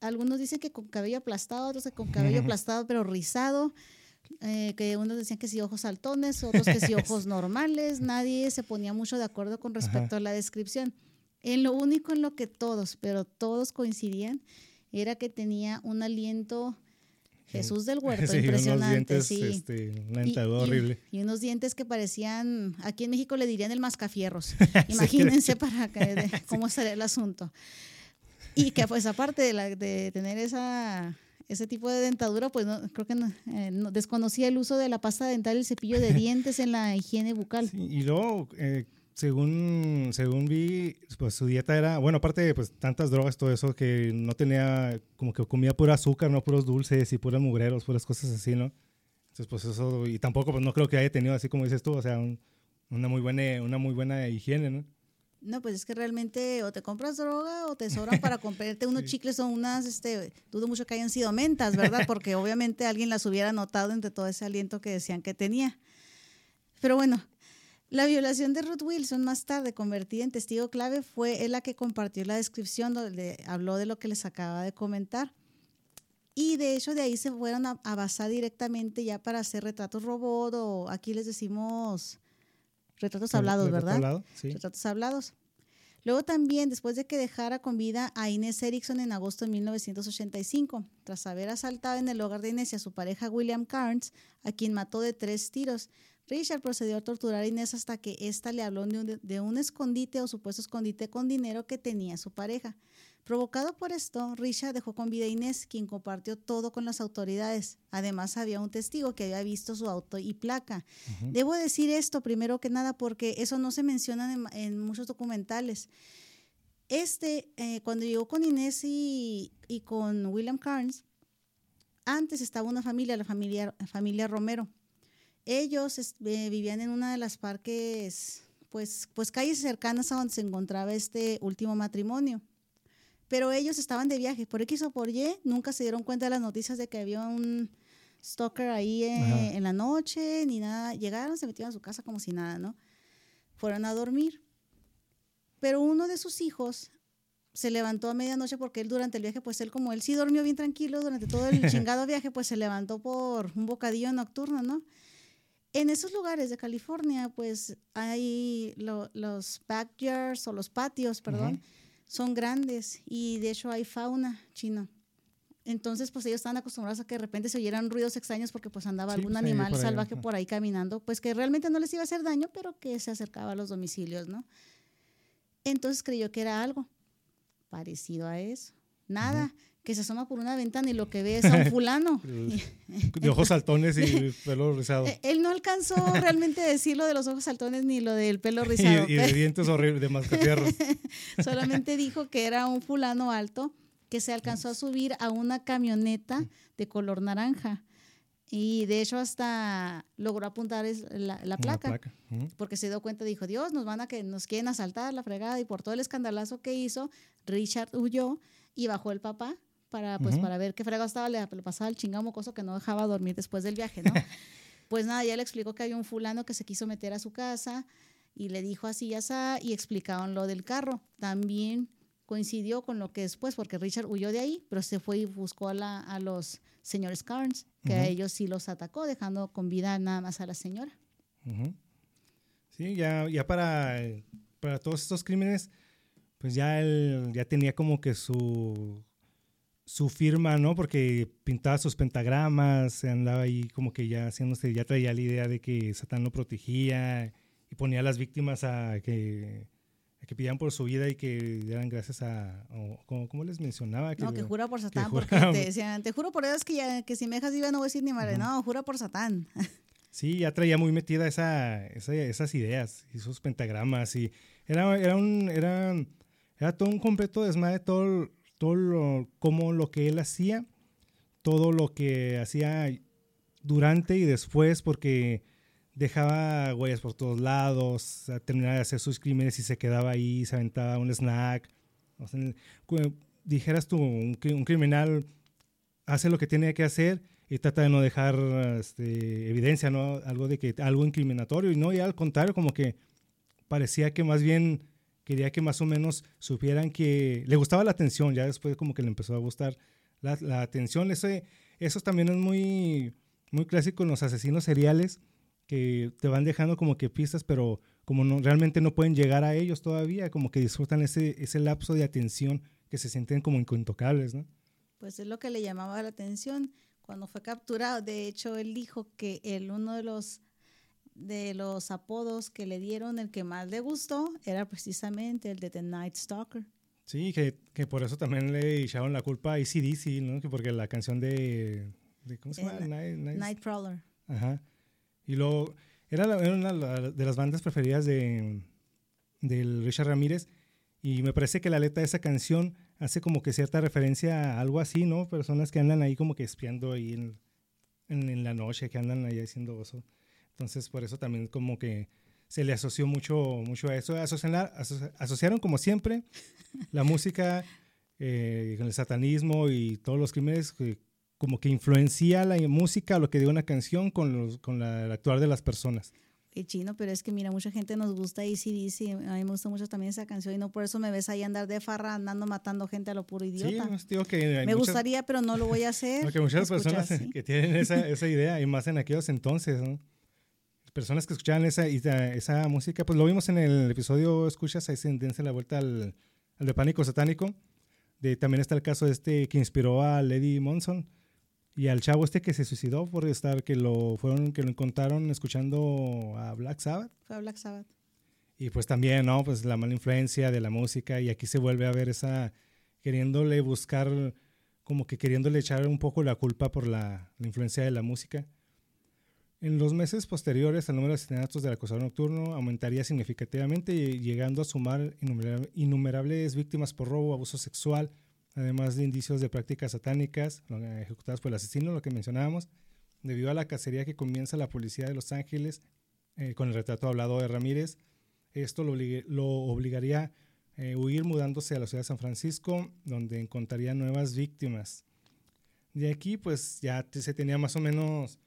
B: algunos dicen que con cabello aplastado, otros que con cabello aplastado pero rizado, eh, que unos decían que sí ojos saltones, otros que sí ojos normales, nadie se ponía mucho de acuerdo con respecto a la descripción. En lo único en lo que todos, pero todos coincidían, era que tenía un aliento Jesús del huerto, impresionante.
A: Unos dientes,
B: sí.
A: este, una dentadura horrible.
B: Y unos dientes que parecían, aquí en México le dirían el mascafierros. Imagínense para de, cómo sería el asunto. Y que pues aparte de, la, de tener esa, ese tipo de dentadura, pues no, creo que no, eh, no, desconocía el uso de la pasta dental y el cepillo de dientes en la higiene bucal.
A: Sí, y luego, eh, según, según vi, pues su dieta era, bueno, aparte de pues, tantas drogas, todo eso, que no tenía, como que comía pura azúcar, no puros dulces y puros mugreros, puras cosas así, ¿no? Entonces, pues eso, y tampoco, pues no creo que haya tenido, así como dices tú, o sea, un, una, muy buena, una muy buena higiene, ¿no?
B: No, pues es que realmente o te compras droga o te sobran para comprarte unos sí. chicles o unas, este, dudo mucho que hayan sido mentas, ¿verdad? Porque obviamente alguien las hubiera notado entre todo ese aliento que decían que tenía. Pero bueno, la violación de Ruth Wilson más tarde, convertida en testigo clave, fue la que compartió la descripción donde habló de lo que les acaba de comentar. Y de hecho de ahí se fueron a, a basar directamente ya para hacer retratos robot o aquí les decimos retratos hablados,
A: ¿Retrato
B: ¿verdad?
A: hablado? Sí.
B: Retratos hablados. Luego también, después de que dejara con vida a Inés Erickson en agosto de 1985, tras haber asaltado en el hogar de Inés y a su pareja William Carnes, a quien mató de tres tiros, Richard procedió a torturar a Inés hasta que ésta le habló de un, de un escondite o supuesto escondite con dinero que tenía su pareja. Provocado por esto, Richard dejó con vida a Inés, quien compartió todo con las autoridades. Además, había un testigo que había visto su auto y placa. Uh -huh. Debo decir esto primero que nada porque eso no se menciona en, en muchos documentales. Este, eh, cuando llegó con Inés y, y, con William Carnes, antes estaba una familia, la familia, la familia Romero. Ellos eh, vivían en una de las parques, pues, pues calles cercanas a donde se encontraba este último matrimonio pero ellos estaban de viaje, por X o por Y, nunca se dieron cuenta de las noticias de que había un stalker ahí eh, en la noche, ni nada. Llegaron, se metieron a su casa como si nada, ¿no? Fueron a dormir. Pero uno de sus hijos se levantó a medianoche porque él durante el viaje, pues él como él sí durmió bien tranquilo durante todo el chingado viaje, pues se levantó por un bocadillo nocturno, ¿no? En esos lugares de California, pues hay lo, los backyards o los patios, perdón. Uh -huh son grandes y de hecho hay fauna china. Entonces, pues ellos estaban acostumbrados a que de repente se oyeran ruidos extraños porque pues andaba sí, algún pues, animal por salvaje por ahí caminando, pues que realmente no les iba a hacer daño, pero que se acercaba a los domicilios, ¿no? Entonces creyó que era algo parecido a eso. Nada, uh -huh. Que se asoma por una ventana y lo que ve es a un fulano.
A: de ojos saltones y pelo rizado.
B: Él no alcanzó realmente a decir lo de los ojos saltones ni lo del pelo rizado.
A: y, y de dientes horribles, de mascafierros.
B: Solamente dijo que era un fulano alto que se alcanzó a subir a una camioneta de color naranja. Y de hecho hasta logró apuntar la, la placa,
A: placa.
B: Porque se dio cuenta, dijo, Dios, nos van a que nos quieren asaltar la fregada y por todo el escandalazo que hizo, Richard huyó y bajó el papá para pues uh -huh. para ver qué fregado estaba, le, pasaba el chingado mocoso que no dejaba dormir después del viaje, ¿no? pues nada, ya le explicó que había un fulano que se quiso meter a su casa y le dijo así y así y explicaron lo del carro. También coincidió con lo que después, porque Richard huyó de ahí, pero se fue y buscó a, la, a los señores Carnes, que uh -huh. a ellos sí los atacó, dejando con vida nada más a la señora.
A: Uh -huh. Sí, ya, ya para, para todos estos crímenes, pues ya él ya tenía como que su, su firma, ¿no? Porque pintaba sus pentagramas, andaba ahí como que ya haciéndose, ya traía la idea de que Satán lo protegía y ponía a las víctimas a que que pedían por su vida y que dieran gracias a, o, como, como les mencionaba.
B: no, que jura por Satán,
A: jura-
B: porque te decían, te juro por Dios que, ya, que si me dejas viva no voy a decir ni madre. No, jura por Satán.
A: Sí, ya traía muy metida esa, esa- esas ideas y sus pentagramas y era, era un era, era todo un completo desmadre todo todo lo como lo que él hacía, todo lo que hacía durante y después porque dejaba huellas por todos lados, terminaba de hacer sus crímenes y se quedaba ahí, se aventaba un snack. O sea, dijeras tú, un, un criminal hace lo que tiene que hacer y trata de no dejar este, evidencia, ¿no? Algo de que algo incriminatorio y no, y al contrario, como que parecía que más bien quería que más o menos supieran que le gustaba la atención, ya después como que le empezó a gustar la, la atención. Ese, eso también es muy, muy clásico en los asesinos seriales, que te van dejando como que pistas, pero como no, realmente no pueden llegar a ellos todavía, como que disfrutan ese, ese lapso de atención que se sienten como intocables, ¿no?
B: Pues es lo que le llamaba la atención cuando fue capturado. De hecho, él dijo que el uno de los de los apodos que le dieron, el que más le gustó, era precisamente el de The Night Stalker.
A: Sí, que, que por eso también le echaron la culpa a ACDC, ¿no? Que porque la canción de, de ¿cómo se llama? Night- Night-
B: Nightcrawler.
A: Ajá. Y luego, era, la- era una de las bandas preferidas de del Richard Ramírez y me parece que la letra de esa canción hace como que cierta referencia a algo así, ¿no? Personas que andan ahí como que espiando ahí en, en, en la noche, que andan ahí haciendo eso. Entonces, por eso también como que se le asoció mucho, mucho a eso. Asociaron, aso- asociaron como siempre la música eh, con el satanismo y todos los crímenes que como que influencia la música, lo que diga una canción con, los, con la, el actuar de las personas.
B: Qué chino, pero es que mira, mucha gente nos gusta ACDC. A mí me gusta mucho también esa canción y no por eso me ves ahí andar de farra andando matando gente a lo puro
A: Sí,
B: idiota.
A: digo que
B: me
A: muchas-
B: gustaría, pero no lo voy a hacer.
A: Porque muchas personas
B: así.
A: que tienen esa, esa idea, y más en aquellos entonces, ¿no? Personas que escuchaban esa, esa, esa música, pues lo vimos en el episodio Escuchas, ahí se dense la vuelta al, al de Pánico Satánico. De, también está el caso de este que inspiró a Lady Monson y al chavo este que se suicidó por estar, que lo fueron, que lo encontraron escuchando a Black Sabbath.
B: Fue a Black Sabbath.
A: Y pues también, ¿no? Pues la mala influencia de la música y aquí se vuelve a ver esa, queriéndole buscar, como que queriéndole echar un poco la culpa por la, la influencia de la música. En los meses posteriores, el número de asesinatos del acosador nocturno aumentaría significativamente, llegando a sumar innumera- innumerables víctimas por robo, abuso sexual, además de indicios de prácticas satánicas ejecutadas por el asesino, lo que mencionábamos, debido a la cacería que comienza la policía de Los Ángeles eh, con el retrato hablado de Ramírez. Esto lo, obligaría a huir mudándose a la ciudad de San Francisco, donde encontraría nuevas víctimas. De aquí, pues ya se tenía más o menos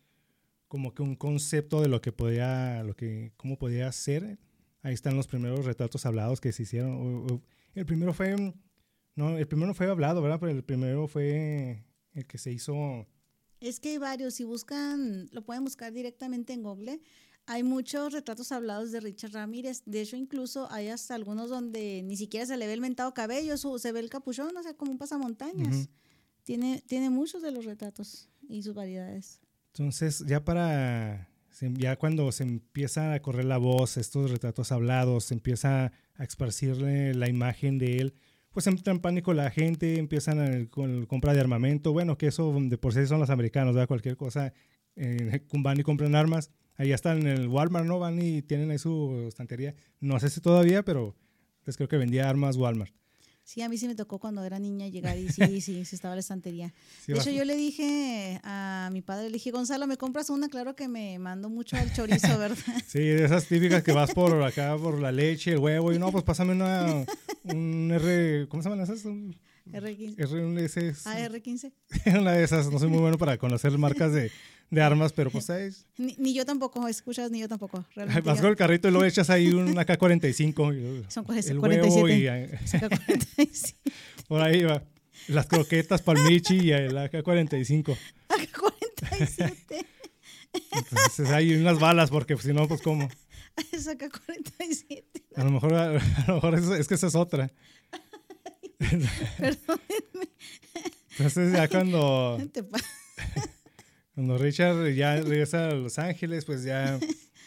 A: como que un concepto de lo que podía, lo que, cómo podía ser. Ahí están los primeros retratos hablados que se hicieron. O- o- El primero fue, no, el primero no fue hablado, ¿verdad? Pero el primero fue el que se hizo.
B: Es que hay varios, si buscan, lo pueden buscar directamente en Google. Hay muchos retratos hablados de Richard Ramírez. De hecho, incluso hay hasta algunos donde ni siquiera se le ve el mentado cabello, su- se ve el capuchón, o sea, como un pasamontañas.
A: Ujú.
B: tiene, tiene muchos de los retratos y sus variedades.
A: Entonces, ya para, ya cuando se empieza a correr la voz, estos retratos hablados, se empieza a esparcirle la imagen de él, pues entra en pánico la gente, empiezan con la compra de armamento, bueno, que eso de por sí son los americanos, ¿verdad? Cualquier cosa, eh, van y compran armas, ahí están en el Walmart, ¿no? Van y tienen ahí su estantería, no sé si todavía, pero pues creo que vendía armas Walmart.
B: Sí, a mí sí me tocó cuando era niña llegar y sí, sí, sí estaba la estantería.
A: Sí,
B: de hecho,
A: bajo-
B: yo le dije a mi padre, le dije, Gonzalo, ¿me compras una? Claro que me mando mucho al chorizo, ¿verdad?
A: Sí, de esas típicas que vas por acá por la leche, el huevo, y no, pues pásame una, un R, ¿cómo se llaman esas? Un
B: R15.
A: R, un S,
B: Ah, R15.
A: una de esas, no soy muy bueno para conocer marcas de, de armas, pero pues ahí,
B: Ni, ni yo tampoco, escuchas, ni yo tampoco. Realmente
A: vas con el carrito y lo echas ahí un AK-45, y-
B: Son
A: el
B: 47.
A: huevo y eh,
B: saca 45.
A: por ahí va, las croquetas palmichi y el AK-45.
B: Saca 47.
A: Entonces hay unas balas, porque si no, pues cómo.
B: Saca 47.
A: A lo mejor, a lo mejor es, es que esa es otra. Entonces ya cuando... Cuando Richard ya regresa a Los Ángeles, pues ya,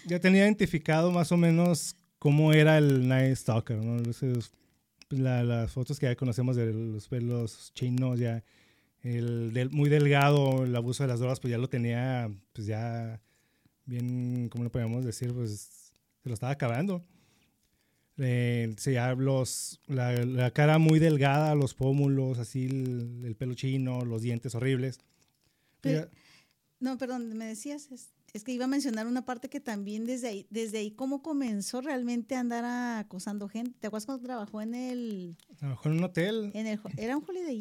A: ya tenía identificado más o menos cómo era el Night Stalker, ¿no? Esos- pues, la- las fotos que ya conocemos de los pelos chinos, ya el del- muy delgado, el abuso de las drogas, pues ya lo tenía, pues ya bien, ¿cómo le podemos decir? Pues se lo estaba acabando. Eh, sí, los, la, la cara muy delgada, los pómulos, así el, el pelo chino, los dientes horribles.
B: Pero- No, perdón, me decías, es, es que iba a mencionar una parte que también desde ahí, desde ahí cómo comenzó realmente a andar acosando gente. ¿Te acuerdas cuando trabajó en el,
A: trabajó en un hotel,
B: en el, era un Holiday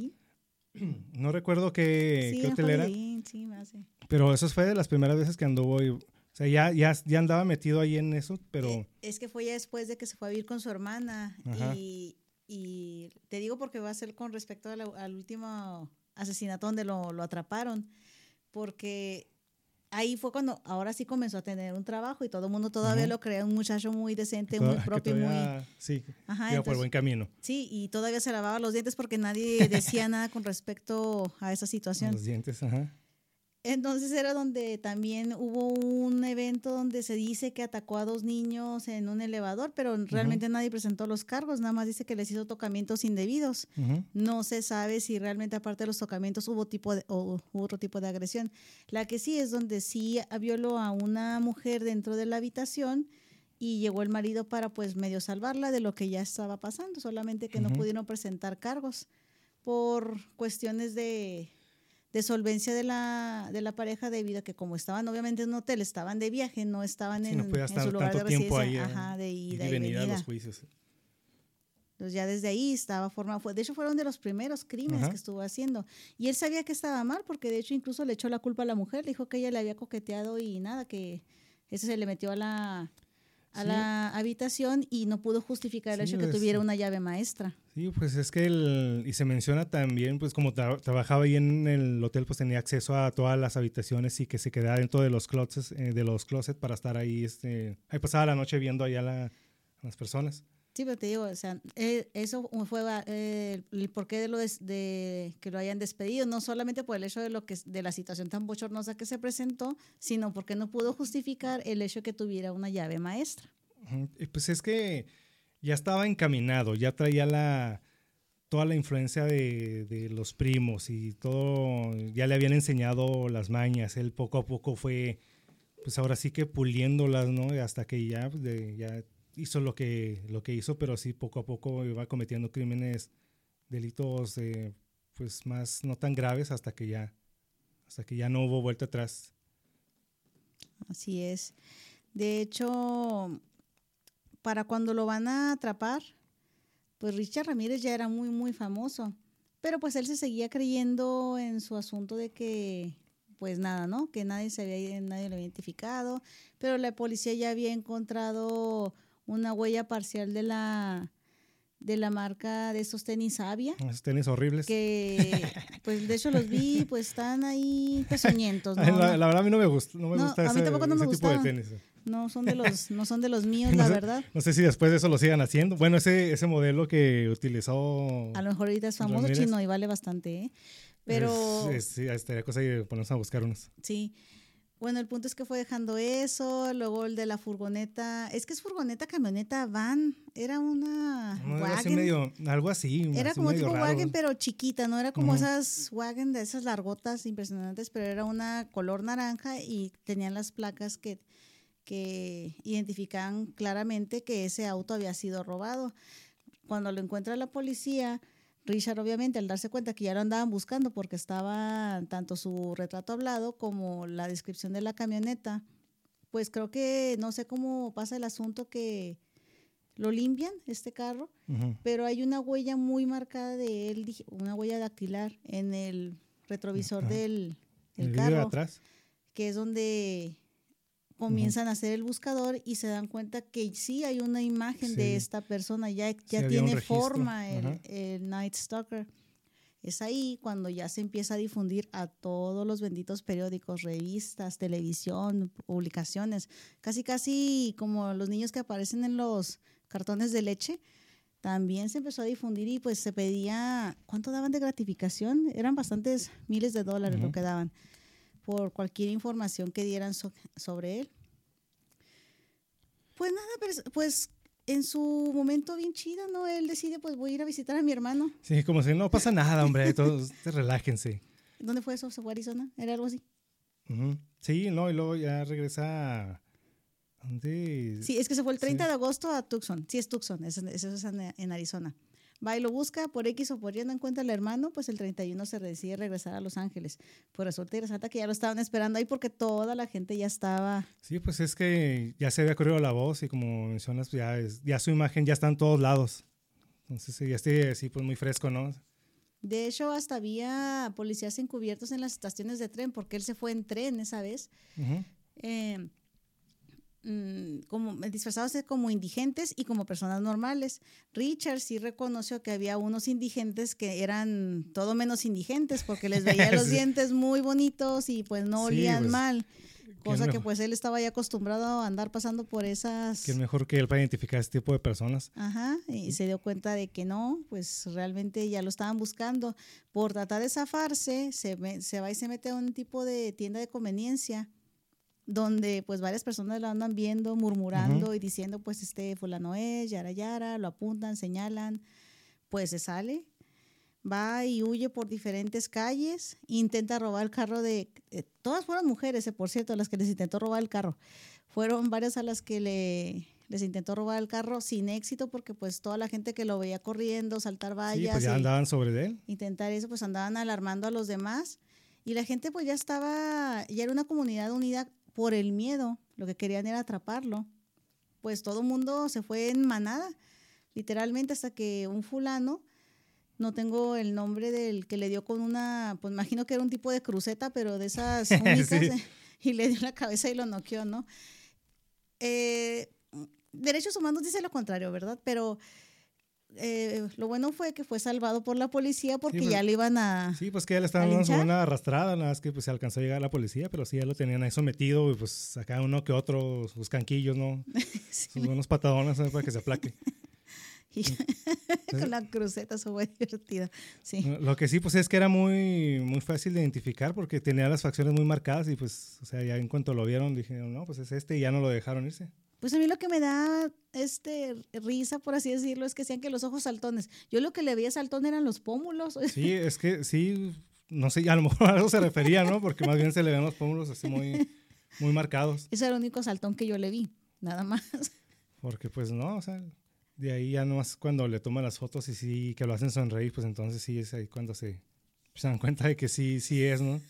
B: Inn?
A: no recuerdo qué,
B: sí,
A: qué hotel era.
B: Inn, sí, me hace.
A: Pero eso fue de las primeras veces que anduvo. y- o sea, ya, ya, ya andaba metido ahí en eso, pero
B: Eh, es que fue ya después de que se fue a vivir con su hermana. Y, y te digo porque va a ser con respecto la- al último asesinato donde lo, lo atraparon. Porque ahí fue cuando ahora sí comenzó a tener un trabajo y todo el mundo todavía lo creía un muchacho muy decente,
A: toda-
B: muy propio, y muy...
A: todavía- Sí,
B: Ajá,
A: iba por
B: entonces-
A: buen camino.
B: Sí, y todavía se lavaba los dientes porque nadie decía nada con respecto a esa situación.
A: Los dientes, ajá.
B: Entonces era donde también hubo un evento donde se dice que atacó a dos niños en un elevador, pero realmente nadie presentó los cargos, nada más dice que les hizo tocamientos indebidos. No se sabe si realmente aparte de los tocamientos hubo tipo de, o hubo otro tipo de agresión. La que sí es donde sí violó a una mujer dentro de la habitación y llegó el marido para pues medio salvarla de lo que ya estaba pasando, solamente que no pudieron presentar cargos por cuestiones de, de solvencia de la, de la pareja debido a que como estaban obviamente en un hotel, estaban de viaje, no estaban
A: Sí,
B: en,
A: no podía
B: en
A: estar
B: su lugar
A: tanto
B: de
A: tiempo
B: residencia,
A: ahí. eh,
B: ajá, de ida
A: y
B: y
A: venir a los juicios.
B: Entonces ya desde ahí estaba formado. De hecho, fueron de los primeros crímenes
A: Ajá.
B: que estuvo haciendo. Y él sabía que estaba mal, porque de hecho incluso le echó la culpa a la mujer. Dijo que ella le había coqueteado y nada, que ese se le metió a la, a
A: Sí.
B: la habitación y no pudo justificar el
A: Sí,
B: hecho que
A: es-
B: tuviera una llave maestra.
A: Sí, pues es que el, y se menciona también, pues como tra- trabajaba ahí en el hotel, pues tenía acceso a todas las habitaciones y que se quedaba dentro de los closets, eh, de los closets para estar ahí, este, ahí pasaba la noche viendo allá la- las personas.
B: Sí, pero te digo, o sea, eh, eso fue eh, el porqué de lo des- de que lo hayan despedido, no solamente por el hecho de lo que de la situación tan bochornosa que se presentó, sino porque no pudo justificar el hecho de que tuviera una llave maestra.
A: Pues es que ya estaba encaminado, ya traía la toda la influencia de, de los primos y todo, ya le habían enseñado las mañas, él poco a poco fue, pues ahora sí que puliéndolas, ¿no? Hasta que ya, de- ya hizo lo que, lo que hizo, pero sí poco a poco iba cometiendo crímenes, delitos, eh, pues más no tan graves hasta que ya, hasta que ya no hubo vuelta atrás.
B: Así es. De hecho, para cuando lo van a atrapar, pues Richard Ramírez ya era muy, muy famoso. Pero pues él se seguía creyendo en su asunto de que, pues nada, ¿no? Que nadie se había, nadie lo había identificado. Pero la policía ya había encontrado una huella parcial de la, de la marca de esos tenis Avia.
A: Esos tenis horribles.
B: Que, pues de hecho los vi, pues están ahí pezoñentos, ¿no?
A: Ay, la,
B: No-
A: la verdad a mí no me gusta, no me
B: No,
A: gusta
B: a mí
A: ese,
B: tampoco no me
A: ese tipo de tenis.
B: No son de los, no son de los míos,
A: No
B: la
A: sé-
B: verdad.
A: No sé si después de eso lo sigan haciendo. Bueno, ese, ese modelo que utilizó.
B: A lo mejor ahorita es famoso
A: Ramírez.
B: chino y vale bastante, ¿eh? Pero
A: sí, estaría cosa de ponernos a buscar unos.
B: sí. Bueno, el punto es que fue dejando eso, luego el de la furgoneta, es que es furgoneta, camioneta, van, era una
A: No, era así medio, algo así.
B: Era
A: así
B: como
A: medio
B: tipo
A: raro.
B: wagon, pero chiquita, no era como esas wagon de esas largotas impresionantes, pero era una color naranja y tenían las placas que, que identificaban claramente que ese auto había sido robado. Cuando lo encuentra la policía, Richard obviamente al darse cuenta que ya lo andaban buscando porque estaba tanto su retrato hablado como la descripción de la camioneta, pues creo que no sé cómo pasa el asunto que lo limpian este carro pero hay una huella muy marcada de él, una huella dactilar en el retrovisor del,
A: El
B: del
A: vidrio de
B: carro,
A: atrás.
B: que es donde comienzan a hacer el buscador y se dan cuenta que sí hay una imagen
A: Sí.
B: de esta persona, ya, ya tiene forma el, el Night Stalker. Es ahí cuando ya se empieza a difundir a todos los benditos periódicos, revistas, televisión, publicaciones, casi casi como los niños que aparecen en los cartones de leche, también se empezó a difundir y pues se pedía, ¿cuánto daban de gratificación? Eran bastantes miles de dólares lo que daban por cualquier información que dieran so- sobre él. Pues nada, pues, en su momento bien chida, ¿no? Él decide, pues voy a ir a visitar a mi hermano.
A: Sí, como si no pasa nada, hombre, todos relájense.
B: ¿Dónde fue eso? ¿Fue Arizona? ¿Era algo así?
A: Sí, no, y luego ya regresa. ¿a ¿Dónde?
B: Sí, es que se fue el 30
A: Sí.
B: de agosto a Tucson. Sí, es Tucson, es, es- en Arizona. Va y lo busca, por X o por Y no encuentra al hermano, pues el 31 se decide regresar a Los Ángeles. Pues resulta y resalta que ya lo estaban esperando ahí porque toda la gente ya estaba.
A: Sí, pues es que ya se había corrido la voz y como mencionas, pues ya, es- ya su imagen ya está en todos lados. Entonces sí, ya esté así, pues muy fresco, ¿no?
B: De hecho, hasta había policías encubiertos en las estaciones de tren porque él se fue en tren esa vez. Eh, mm, como disfrazados como indigentes y como personas normales. Richard sí reconoció que había unos indigentes que eran todo menos indigentes porque les veía los dientes muy bonitos y pues no
A: Sí,
B: olían
A: pues,
B: mal. Cosa que pues él estaba ya acostumbrado a andar pasando por esas...
A: ¿Quién mejor que él para identificar este tipo de personas?
B: Ajá, y se dio cuenta de que no, pues realmente ya lo estaban buscando. Por tratar de zafarse, se va y se mete a un tipo de tienda de conveniencia donde pues varias personas lo andan viendo, murmurando y diciendo pues este fulano es, yara yara, lo apuntan, señalan, pues se sale, va y huye por diferentes calles, intenta robar el carro de, eh, todas fueron mujeres, eh, por cierto, las que les intentó robar el carro, fueron varias a las que le, les intentó robar el carro sin éxito porque pues toda la gente que lo veía corriendo, saltar
A: Sí,
B: vallas,
A: pues ya andaban sobre él.
B: intentar eso, pues andaban alarmando a los demás. Y la gente pues ya estaba, ya era una comunidad unida por el miedo, lo que querían era atraparlo, pues todo el mundo se fue en manada, literalmente hasta que un fulano, no tengo el nombre del que le dio con una, pues imagino que era un tipo de cruceta, pero de esas únicas,
A: Sí.
B: eh, y le dio en la cabeza y lo noqueó, ¿no? Eh, derechos humanos dice lo contrario, ¿verdad? Pero eh, lo bueno fue que fue salvado por la policía porque
A: pues,
B: ya le iban a...
A: Sí, pues que ya le estaban
B: ¿A
A: dando buena arrastrada, nada más que pues se alcanzó a llegar a la policía, pero sí ya lo tenían ahí sometido y pues acá uno que otro, sus canquillos, ¿no?
B: Sí,
A: Sus buenos patadones ¿sabes? para que se aplaque.
B: y- con la cruceta, eso fue divertida. Sí.
A: Lo que sí, pues es que era muy, muy fácil de identificar porque tenía las facciones muy marcadas y pues, o sea, ya en cuanto lo vieron dijeron, no, pues es este y ya no lo dejaron irse.
B: Pues a mí lo que me da este risa, por así decirlo, es que sean que los ojos saltones. Yo lo que le veía saltón eran los pómulos.
A: Sí, es que sí, no sé, a lo mejor a eso se refería, ¿no? Porque más bien se le ven los pómulos así muy, muy marcados.
B: Ese era el único saltón que yo le vi, nada más.
A: Porque pues no, o sea, de ahí ya nomás cuando le toman las fotos y sí, que lo hacen sonreír, pues entonces sí es ahí cuando se, se dan cuenta de que sí, sí es, ¿no?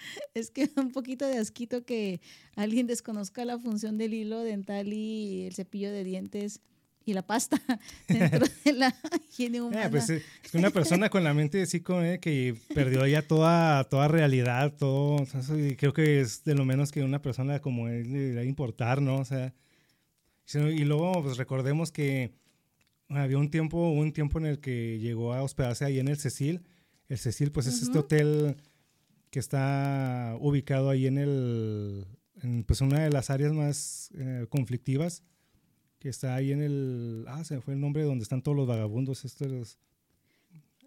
B: Es que un poquito de asquito que alguien desconozca la función del hilo dental y el cepillo de dientes y la pasta dentro de la higiene humana.
A: Eh, pues eh, es que una persona con la mente así como eh, que perdió ya toda, toda realidad, todo, o sea, y creo que es de lo menos que una persona como él le debería importar, ¿no? O sea, y luego pues recordemos que había un tiempo, un tiempo en el que llegó a hospedarse ahí en el Cecil. El Cecil pues es este hotel que está ubicado ahí en el, en, pues una de las áreas más eh, conflictivas que está ahí en el, ah, se me fue el nombre donde están todos los vagabundos estos.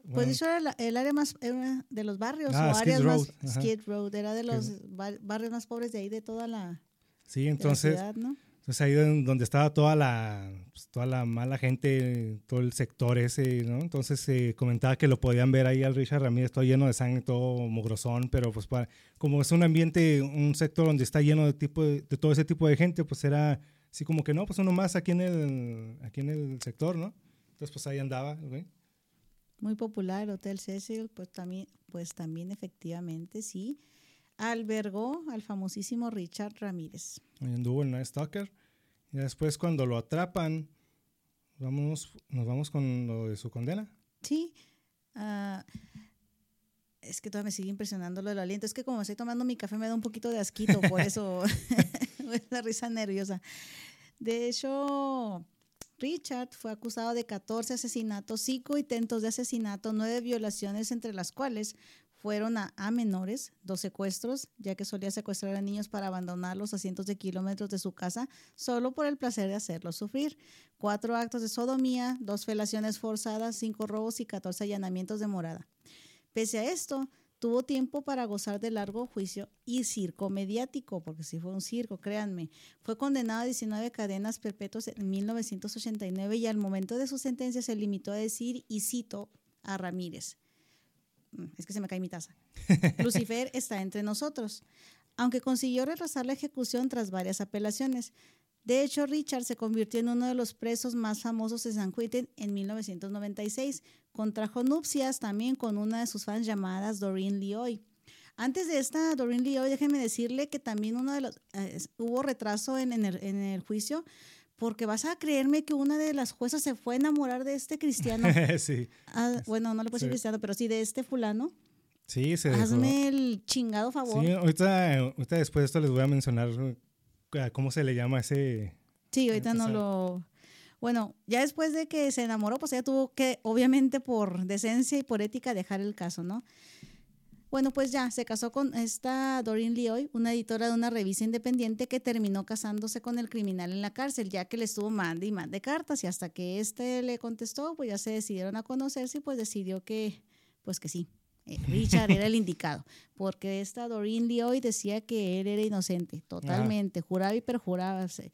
B: Pues
A: bueno,
B: eso era la- el área más era de los barrios
A: Ah,
B: o
A: Skid
B: áreas más
A: ajá.
B: Skid Row, era de los bar- barrios más pobres de ahí de toda la,
A: sí,
B: de la
A: entonces,
B: ciudad, ¿no?
A: Entonces ahí don- donde estaba toda la, pues, toda la mala gente, todo el sector ese, ¿no? Entonces se comentaba que lo podían ver ahí al Richard Ramírez todo lleno de sangre, todo mugrosón, pero pues para, como es un ambiente, un sector donde está lleno de tipo de, de todo ese tipo de gente, pues era así como que no, pues uno más aquí en el, aquí en el sector, ¿no? Entonces pues ahí andaba.
B: Muy popular, Hotel Cecil, pues también, pues también efectivamente sí, albergó al famosísimo Richard Ramírez.
A: Anduvo el Night Stalker. Y después cuando lo atrapan, vamos, nos vamos con lo de su condena.
B: Sí, ah, es que todavía me sigue impresionando lo del aliento. Es que como estoy tomando mi café me da un poquito de asquito, por eso la risa nerviosa. De hecho, Richard fue acusado de 14 asesinatos, 5 intentos de asesinato, 9 violaciones, entre las cuales fueron a, menores, dos secuestros, ya que solía secuestrar a niños para abandonarlos a cientos de kilómetros de su casa solo por el placer de hacerlos sufrir, cuatro actos de sodomía, dos felaciones forzadas, cinco robos y 14 allanamientos de morada. Pese a esto, tuvo tiempo para gozar de largo juicio y circo mediático, porque sí fue un circo, créanme. Fue condenado a 19 cadenas perpetuas en 1989 y al momento de su sentencia se limitó a decir, y cito a Ramírez, es que se me cae mi taza, Lucifer está entre nosotros, aunque consiguió retrasar la ejecución tras varias apelaciones. De hecho, Richard se convirtió en uno de los presos más famosos de San Quentin en 1996. Contrajo nupcias también con una de sus fans llamadas Doreen Leoy. Antes de esta Doreen Leoy, déjenme decirle que también uno de los eh, hubo retraso en, el, juicio porque vas a creerme que una de las juezas se fue a enamorar de este cristiano.
A: sí.
B: Ah, bueno, no le puedo decir cristiano, pero sí de este fulano.
A: Sí, se
B: Hazme el chingado favor.
A: Sí, ahorita, ahorita después de esto les voy a mencionar ¿Cómo se le llama ese?
B: Sí, ahorita no lo... Bueno, ya después de que se enamoró, pues ella tuvo que, obviamente por decencia y por ética, dejar el caso, ¿no? Bueno, pues ya, se casó con esta Doreen Leoy, una editora de una revista independiente que terminó casándose con el criminal en la cárcel, ya que le estuvo mande y mande cartas y hasta que éste le contestó, pues ya se decidieron a conocerse y pues decidió que, pues que sí, eh, Richard era el indicado, porque esta Doreen Lee decía que él era inocente, totalmente, juraba y perjuraba, se,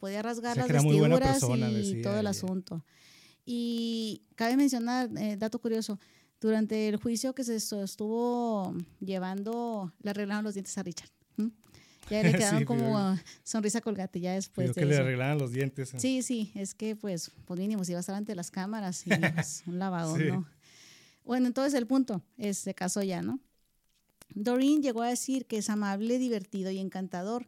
B: podía rasgar las vestiduras y todo el asunto. Y cabe mencionar, eh, dato curioso, durante el juicio que se estuvo llevando, le arreglaron los dientes a Richard. Ya le quedaron como sonrisa colgate ya después.
A: que le arreglaron los dientes.
B: Sí, sí, es que pues, pues mínimo, si iba a estar ante las cámaras y pues, un lavado, ¿no? Bueno, entonces el punto es, se casó ya, ¿no? Doreen llegó a decir que es amable, divertido y encantador.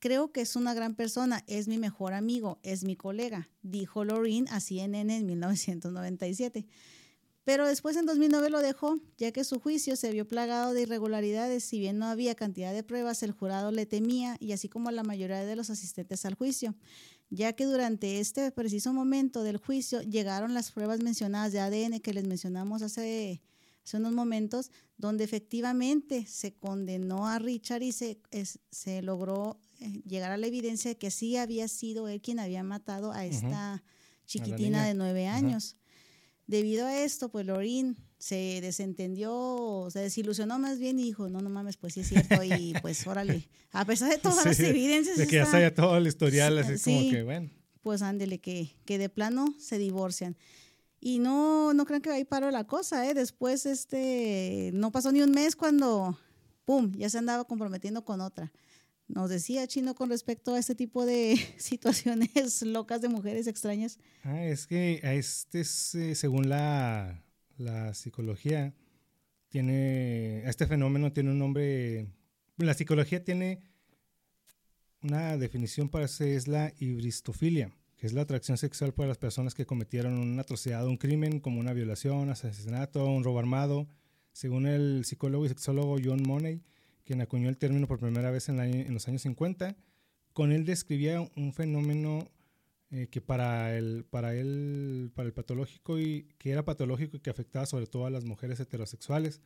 B: Creo que es una gran persona, es mi mejor amigo, es mi colega, dijo Loreen a CNN en 1997. Pero después en 2009 lo dejó, ya que su juicio se vio plagado de irregularidades. Si bien no había cantidad de pruebas, el jurado le temía y así como la mayoría de los asistentes al juicio ya que durante este preciso momento del juicio llegaron las pruebas mencionadas de ADN que les mencionamos hace, unos momentos, donde efectivamente se condenó a Richard y se, se logró eh, llegar a la evidencia de que sí había sido él quien había matado a esta chiquitina de nueve años. Debido a esto, pues Lorin se desentendió, se desilusionó más bien y dijo, no, no mames, pues sí es cierto y pues órale, a pesar de todas las evidencias.
A: De que ya está ya todo el historial, así como que bueno.
B: Pues ándele, que, que de plano se divorcian. Y no, no crean que ahí paró la cosa, ¿eh? Después, este, no pasó ni un mes cuando, ¡pum!, ya se andaba comprometiendo con otra. Nos decía Chino con respecto a este tipo de situaciones locas de mujeres extrañas.
A: Ah, es que este es, eh, según la la psicología tiene, este fenómeno tiene un nombre, la psicología tiene una definición para eso, es la hibristofilia, que es la atracción sexual por las personas que cometieron una atrocidad o un crimen como una violación, asesinato, un robo armado. Según el psicólogo y sexólogo John Money, quien acuñó el término por primera vez en, en los años 50, con él describía un fenómeno eh, que para el, para, él, para el patológico y que era patológico y que afectaba sobre todo a las mujeres heterosexuales.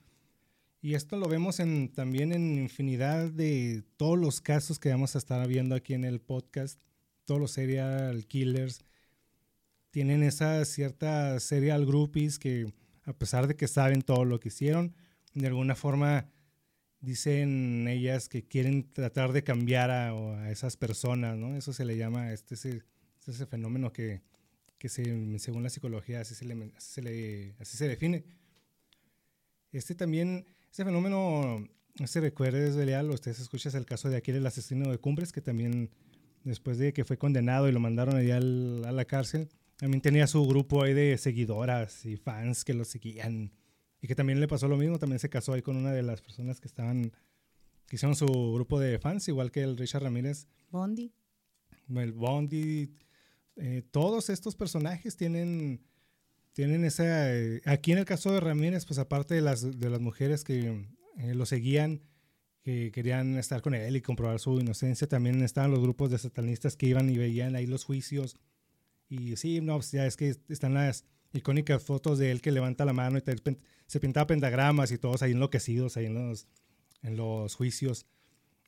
A: Y esto lo vemos en, también en infinidad de todos los casos que vamos a estar viendo aquí en el podcast. Todos los serial killers tienen esas ciertas serial groupies que a pesar de que saben todo lo que hicieron, de alguna forma dicen ellas que quieren tratar de cambiar a, esas personas, ¿no? Eso se le llama este, ese fenómeno que, que se, según la psicología así se, le, así se, define. Este también, este fenómeno, se recuerda desde leal, ustedes escuchan el caso de aquel el asesino de Cumbres, que también después de que fue condenado y lo mandaron allá al, a la cárcel, también tenía su grupo ahí de seguidoras y fans que lo seguían. Y que también le pasó lo mismo, también se casó ahí con una de las personas que estaban, que hicieron su grupo de fans, igual que el Richard Ramírez.
B: Bondi.
A: El Bondi, eh, todos estos personajes tienen, tienen esa... Eh, aquí en el caso de Ramírez, pues aparte de las, de las mujeres que eh, lo seguían, que querían estar con él y comprobar su inocencia, también estaban los grupos de satanistas que iban y veían ahí los juicios. Y sí, no, pues ya es que están las icónicas fotos de él que levanta la mano y se pintaba pentagramas y todos ahí enloquecidos, ahí en los, en los juicios.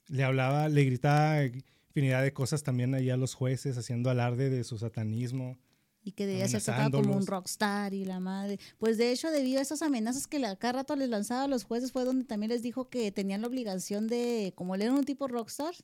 A: Le hablaba, le gritaba infinidad de cosas también ahí a los jueces haciendo alarde de su satanismo.
B: Y que debía ser tratado como un rockstar y la madre. Pues de hecho, debido a esas amenazas que cada rato les lanzaba a los jueces, fue donde también les dijo que tenían la obligación de, como él era un tipo rockstar,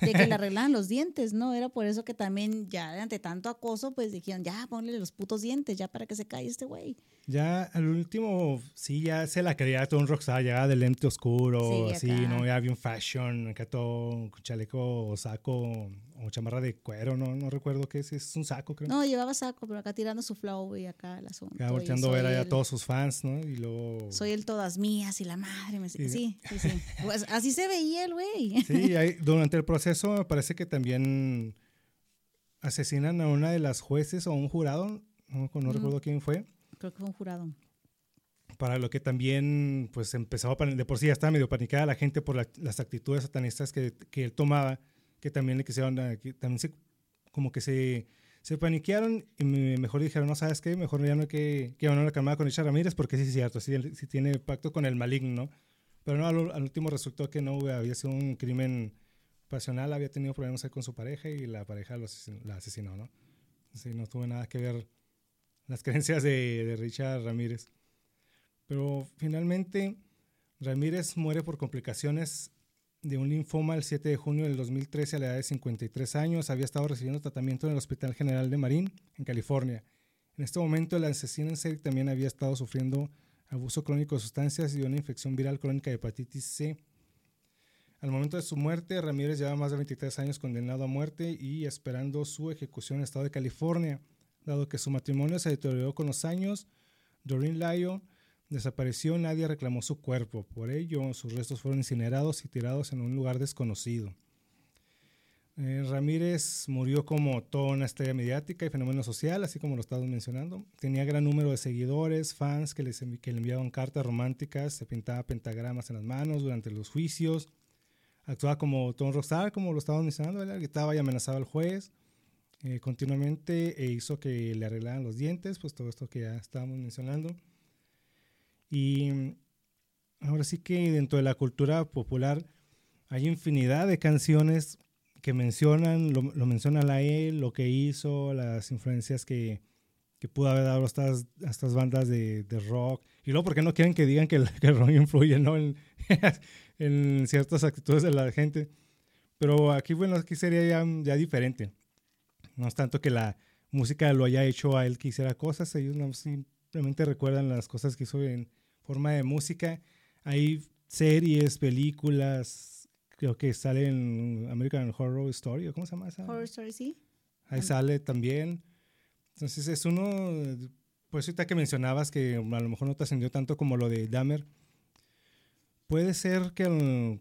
B: de que le arreglaran los dientes, ¿no? Era por eso que también ya ante tanto acoso, pues dijeron, ya ponle los putos dientes, ya para que se calle este güey.
A: Ya al último, sí, ya se la quería todo un rockstar, ya de lente oscuro, sí, ¿no? Ya había un fashion, acá todo un chaleco o saco o chamarra de cuero, no, no recuerdo qué es, es un saco, creo.
B: No, llevaba saco, pero acá tirando su flow y acá el asunto.
A: Acá volteando a ver a todos sus fans, ¿no? Y luego...
B: Soy el todas mías y la madre, me... sí, sí, sí. Pues así se veía el güey.
A: Sí, durante el proceso me parece que también asesinan a una de las jueces o un jurado, no, no recuerdo quién fue
B: Creo que fue un jurado.
A: Para lo que también, pues empezaba, de por sí ya estaba medio panicada la gente por las actitudes satanistas que, que, él tomaba, que también le quisieron, eh, también se, como que se, se paniquearon y mejor dijeron, no sabes qué, mejor ya no hay que, que van a la calmada con Richard Ramírez porque sí es cierto, sí, sí, tiene pacto con el maligno, Pero no, al, último resultó que no había sido un crimen pasional, había tenido problemas con su pareja y la pareja lo la asesinó, ¿no? Sí, no tuvo nada que ver las creencias de, Richard Ramírez. Pero finalmente Ramírez muere por complicaciones de un linfoma el 7 de junio del 2013 a la edad de 53 años. Había estado recibiendo tratamiento en el Hospital General de Marín, en California. En este momento, el asesino en serie también había estado sufriendo abuso crónico de sustancias y una infección viral crónica de hepatitis C. Al momento de su muerte, Ramírez llevaba más de 23 años condenado a muerte y esperando su ejecución en el estado de California. Dado que su matrimonio se deterioró con los años, Doreen Lyon desapareció nadie reclamó su cuerpo. Por ello, sus restos fueron incinerados y tirados en un lugar desconocido. Eh, Ramírez murió como toda una estrella mediática y fenómeno social, así como lo estamos mencionando. Tenía gran número de seguidores, fans que, le enviaban cartas románticas, se pintaba pentagramas en las manos durante los juicios, actuaba como Tom Rockstar, como lo estábamos mencionando, él y amenazaba al juez. Eh, continuamente e hizo que le arreglaran los dientes, pues todo esto que ya estábamos mencionando. Y mm, ahora sí que dentro de la cultura popular hay infinidad de canciones que mencionan, lo, lo mencionan a él, lo que hizo, las influencias que, que pudo haber dado a estas, estas bandas de, rock. Y luego, ¿por qué no quieren que digan que el, rock influye ¿no? en, en, ciertas actitudes de la gente? Pero aquí, bueno, aquí sería ya, ya diferente. No es tanto que la música lo haya hecho a él que hiciera cosas, ellos no, simplemente recuerdan las cosas que hizo en forma de música. Hay series, películas, creo que sale en American Horror Story, ¿cómo se llama esa?
B: Horror Story, sí.
A: Ahí sale también. Entonces es uno, pues ahorita que mencionabas que a lo mejor no te ascendió tanto como lo de Dahmer, puede ser que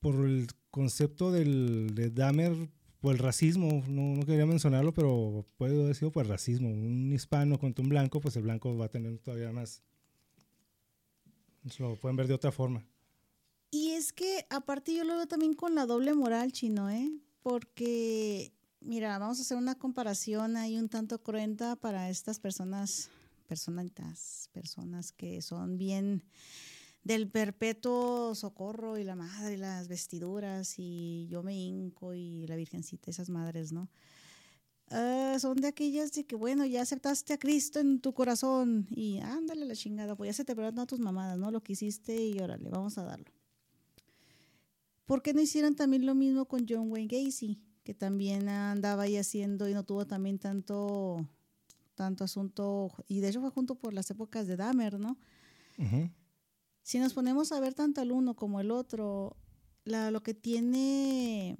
A: por el concepto del, de Dahmer por el racismo, no, no, quería mencionarlo, pero puede haber sido por el racismo. Un hispano contra un blanco, pues el blanco va a tener todavía más. Lo pueden ver de otra forma.
B: Y es que aparte yo lo veo también con la doble moral, chino, ¿eh? Porque, mira, vamos a hacer una comparación ahí un tanto cruenta para estas personas, personitas, personas que son bien del perpetuo socorro y la madre, y las vestiduras y yo me hinco y la virgencita, esas madres, ¿no? Ah, son de aquellas de que, bueno, ya aceptaste a Cristo en tu corazón y ándale la chingada, pues ya se te perdonan tus mamadas, ¿no? Lo que hiciste y órale, vamos a darlo. ¿Por qué no hicieron también lo mismo con John Wayne Gacy, que también andaba ahí haciendo y no tuvo también tanto, tanto asunto, y de hecho fue junto por las épocas de Dahmer, ¿no? Si nos ponemos a ver tanto al uno como el otro, la, lo que tiene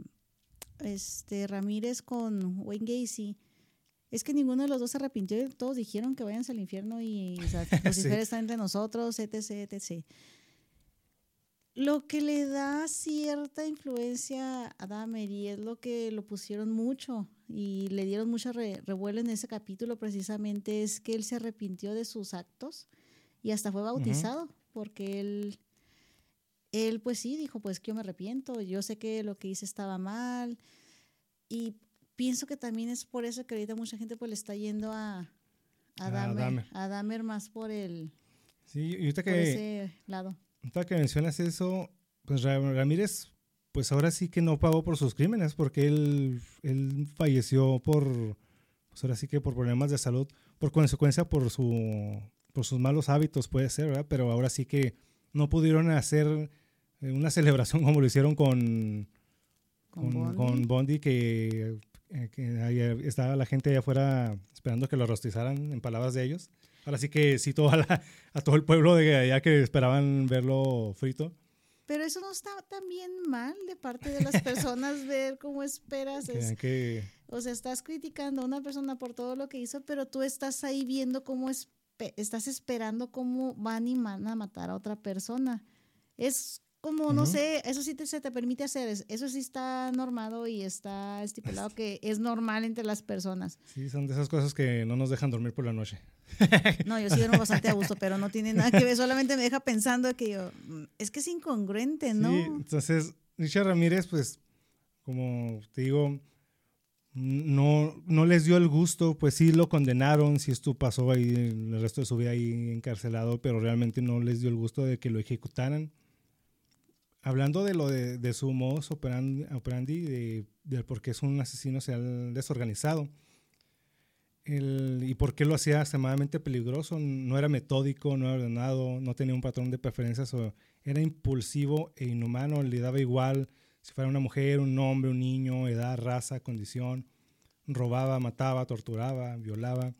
B: este Ramírez con Wayne Gacy es que ninguno de los dos se arrepintió todos dijeron que vayan al infierno y o sea, Lucifer está entre nosotros, etc, etc. Lo que le da cierta influencia a Dahmer es lo que lo pusieron mucho y le dieron mucho revuelo en ese capítulo precisamente es que él se arrepintió de sus actos y hasta fue bautizado porque él, él pues sí, dijo, pues que yo me arrepiento, yo sé que lo que hice estaba mal y pienso que también es por eso que ahorita mucha gente pues le está yendo a, a, Dahmer, a Dahmer más por el
A: sí, y ahorita que,
B: ese lado.
A: Ahorita que mencionas eso, pues Ramírez pues ahora sí que no pagó por sus crímenes porque él, él falleció por pues ahora sí que por problemas de salud, por consecuencia por, su, por sus malos hábitos puede ser, ¿verdad? Pero ahora sí que no pudieron hacer eh, una celebración como lo hicieron con, con, Bondi. que, eh, estaba la gente allá afuera esperando que lo rostizaran en palabras de ellos. Ahora sí que cito a, a todo el pueblo de allá que esperaban verlo frito.
B: Pero eso no está tan bien mal de parte de las personas ver cómo esperas. O sea, estás criticando a una persona por todo lo que hizo, pero tú estás ahí viendo cómo estás esperando cómo van y van a matar a otra persona. Es como, no sé, eso sí te, se te permite hacer, eso sí está normado y está estipulado que es normal entre las personas.
A: Sí, son de esas cosas que no nos dejan dormir por la noche.
B: No, yo sí duermo bastante a gusto, pero no tiene nada que ver, solamente me deja pensando que yo, mm, es que es incongruente, ¿no? Sí,
A: entonces, Richard Ramírez, pues, como te digo, no, no les dio el gusto, pues sí lo condenaron, si esto pasó ahí el resto de su vida ahí encarcelado, pero realmente no les dio el gusto de que lo ejecutaran. Hablando de lo de, su modus operandi, de, de, por qué es un asesino serial desorganizado y por qué lo hacía extremadamente peligroso, no era metódico, no era ordenado, no tenía un patrón de preferencias, era impulsivo e inhumano, le daba igual si fuera una mujer, un hombre, un niño, edad, raza, condición, robaba, mataba, torturaba, violaba,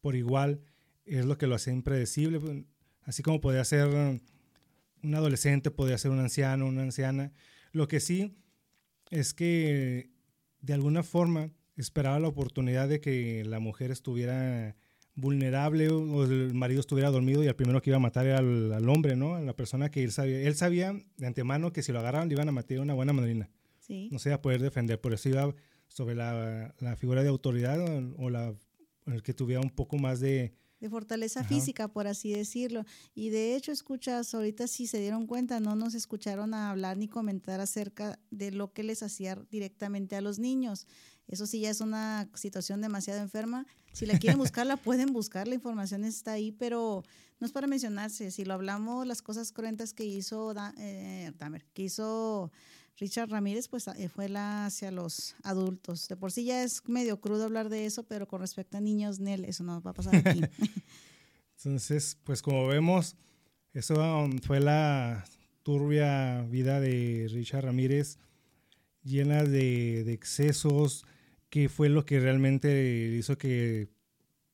A: por igual, es lo que lo hacía impredecible, así como podía ser un adolescente, podía ser un anciano, una anciana. Lo que sí es que de alguna forma esperaba la oportunidad de que la mujer estuviera vulnerable o el marido estuviera dormido y el primero que iba a matar era al, hombre, ¿no? A la persona que él sabía. Él sabía de antemano que si lo agarraban le iban a matar una buena madrina. No se iba a poder defender. Por eso iba sobre la, figura de autoridad o, la, el que tuviera un poco más de,
B: de fortaleza física, por así decirlo. Y de hecho, escuchas, ahorita si se dieron cuenta, no nos escucharon a hablar ni comentar acerca de lo que les hacía directamente a los niños. Eso sí ya es una situación demasiado enferma. Si la quieren buscar, la pueden buscar, la información está ahí, pero no es para mencionarse. Si lo hablamos, las cosas cruentas que hizo eh, que hizo Richard Ramírez, pues eh, fue la hacia los adultos. De por sí ya es medio crudo hablar de eso, pero con respecto a niños, Nel, eso no va a pasar aquí.
A: Entonces, pues como vemos, eso um, fue la turbia vida de Richard Ramírez, llena de, excesos, que fue lo que realmente hizo que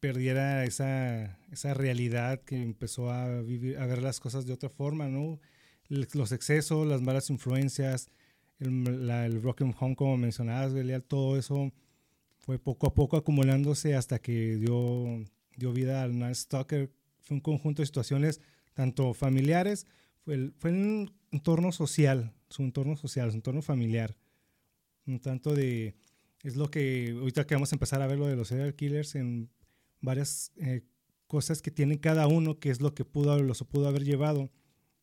A: perdiera esa, esa realidad, que empezó a, vivir, a ver las cosas de otra forma, ¿no? Los excesos, las malas influencias, el, la, el Broken Home, como mencionabas, todo eso fue poco a poco acumulándose hasta que dio, dio vida al Night Stalker. Fue un conjunto de situaciones, tanto familiares, fue, fue un entorno social, su entorno social, su entorno familiar. Un tanto de. Es lo que ahorita que vamos a empezar a ver lo de los serial killers en varias eh, cosas que tienen cada uno, que es lo que pudo, los pudo haber llevado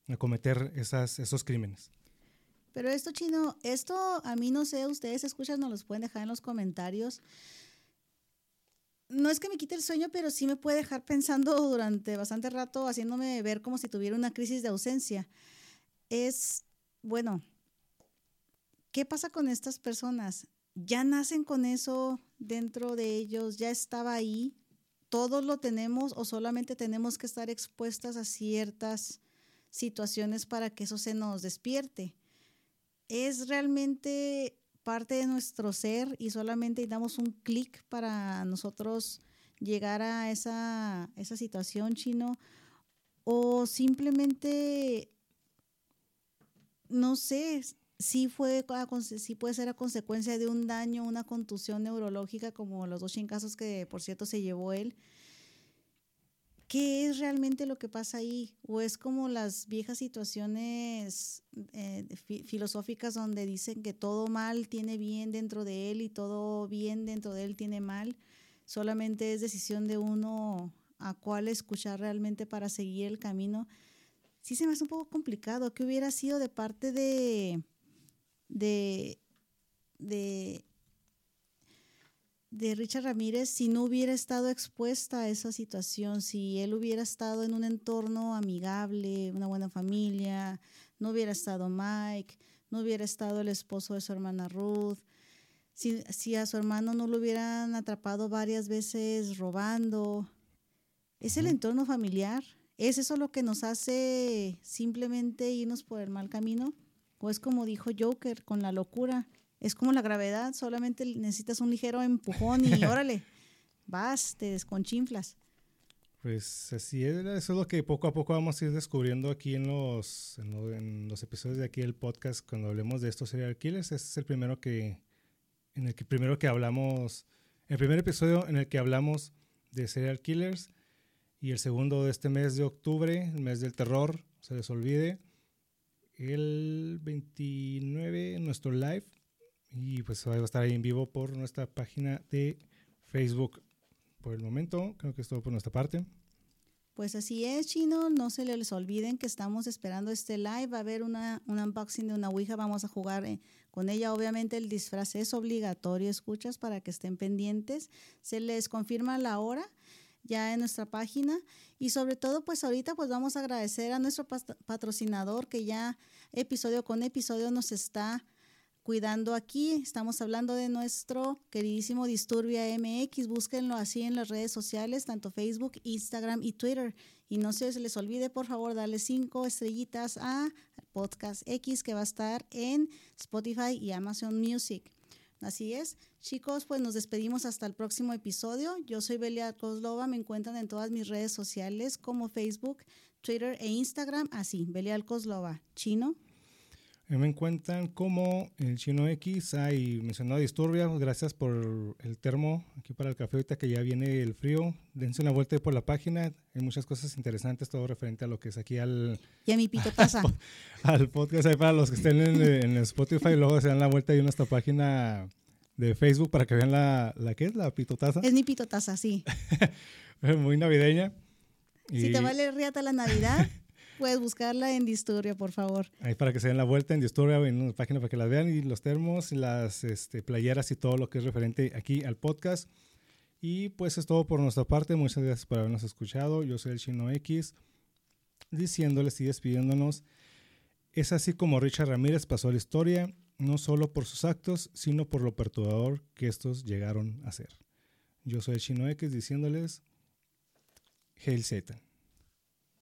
A: a cometer esas, esos crímenes.
B: Pero esto, chino, esto a mí no sé, ustedes escuchan, nos los pueden dejar en los comentarios. No es que me quite el sueño, pero sí me puede dejar pensando durante bastante rato, haciéndome ver como si tuviera una crisis de ausencia. Es, bueno, ¿qué pasa con estas personas? ¿Ya nacen con eso dentro de ellos? ¿Ya estaba ahí? ¿Todos lo tenemos o solamente tenemos que estar expuestas a ciertas situaciones para que eso se nos despierte? es realmente parte de nuestro ser y solamente damos un clic para nosotros llegar a esa, esa situación chino o simplemente no sé si fue si puede ser a consecuencia de un daño una contusión neurológica como los dos casos que por cierto se llevó él ¿Qué es realmente lo que pasa ahí? ¿O es como las viejas situaciones eh, filosóficas donde dicen que todo mal tiene bien dentro de él y todo bien dentro de él tiene mal? Solamente es decisión de uno a cuál escuchar realmente para seguir el camino. Sí se me hace un poco complicado. ¿Qué hubiera sido de parte de, de, de de Richard Ramírez si no hubiera estado expuesta a esa situación, si él hubiera estado en un entorno amigable, una buena familia, no hubiera estado Mike, no hubiera estado el esposo de su hermana Ruth, si, si a su hermano no lo hubieran atrapado varias veces robando. Es el entorno familiar. ¿Es eso lo que nos hace simplemente irnos por el mal camino? ¿O es como dijo Joker, con la locura? Es como la gravedad, solamente necesitas un ligero empujón y órale, vas, te desconchinflas.
A: Pues así es, eso es lo que poco a poco vamos a ir descubriendo aquí en los, en, los episodios de aquí del podcast cuando hablemos de estos serial killers. Este es el primero que, en el que primero que hablamos, el primer episodio en el que hablamos de serial killers y el segundo de este mes de octubre, el mes del terror, se les olvide, el 29 nuestro live y pues va a estar ahí en vivo por nuestra página de Facebook. Por el momento, creo que es todo por nuestra parte.
B: Pues así es, chino. No se les olviden que estamos esperando este live. Va a haber una, un unboxing de una Ouija. Vamos a jugar eh, con ella. Obviamente el disfraz es obligatorio, escuchas, para que estén pendientes. Se les confirma la hora ya en nuestra página. Y sobre todo, pues ahorita pues vamos a agradecer a nuestro patrocinador que ya episodio con episodio nos está cuidando aquí. Estamos hablando de nuestro queridísimo Disturbia MX. Búsquenlo así en las redes sociales, tanto Facebook, Instagram y Twitter. Y no se les olvide, por favor, darle cinco estrellitas a Podcast X que va a estar en Spotify y Amazon Music. Así es. Chicos, pues nos despedimos hasta el próximo episodio. Yo soy Belia Kozlova. Me encuentran en todas mis redes sociales como Facebook, Twitter e Instagram. Así, Belia Kozlova. Chino
A: me encuentran como el Chino X. Hay mencionado Disturbia. Gracias por el termo aquí para el café. Ahorita que ya viene el frío, dense una vuelta por la página. Hay muchas cosas interesantes, todo referente a lo que es aquí al.
B: Y a mi pito pasa.
A: Al, podcast. Ahí para los que estén en, en Spotify, luego se dan la vuelta y nuestra página de Facebook para que vean la, la ¿qué es? La pitotaza.
B: Es mi pitotaza, sí.
A: Muy navideña.
B: Si te vale riata la Navidad. Puedes buscarla en Disturbia, por favor.
A: Ahí para que se den la vuelta en Disturbia, en una página para que las vean, y los termos, las este, playeras y todo lo que es referente aquí al podcast. Y pues es todo por nuestra parte. Muchas gracias por habernos escuchado. Yo soy el Chino X, diciéndoles y despidiéndonos. Es así como Richard Ramírez pasó la historia, no solo por sus actos, sino por lo perturbador que estos llegaron a ser. Yo soy el Chino X diciéndoles, Hail Satan.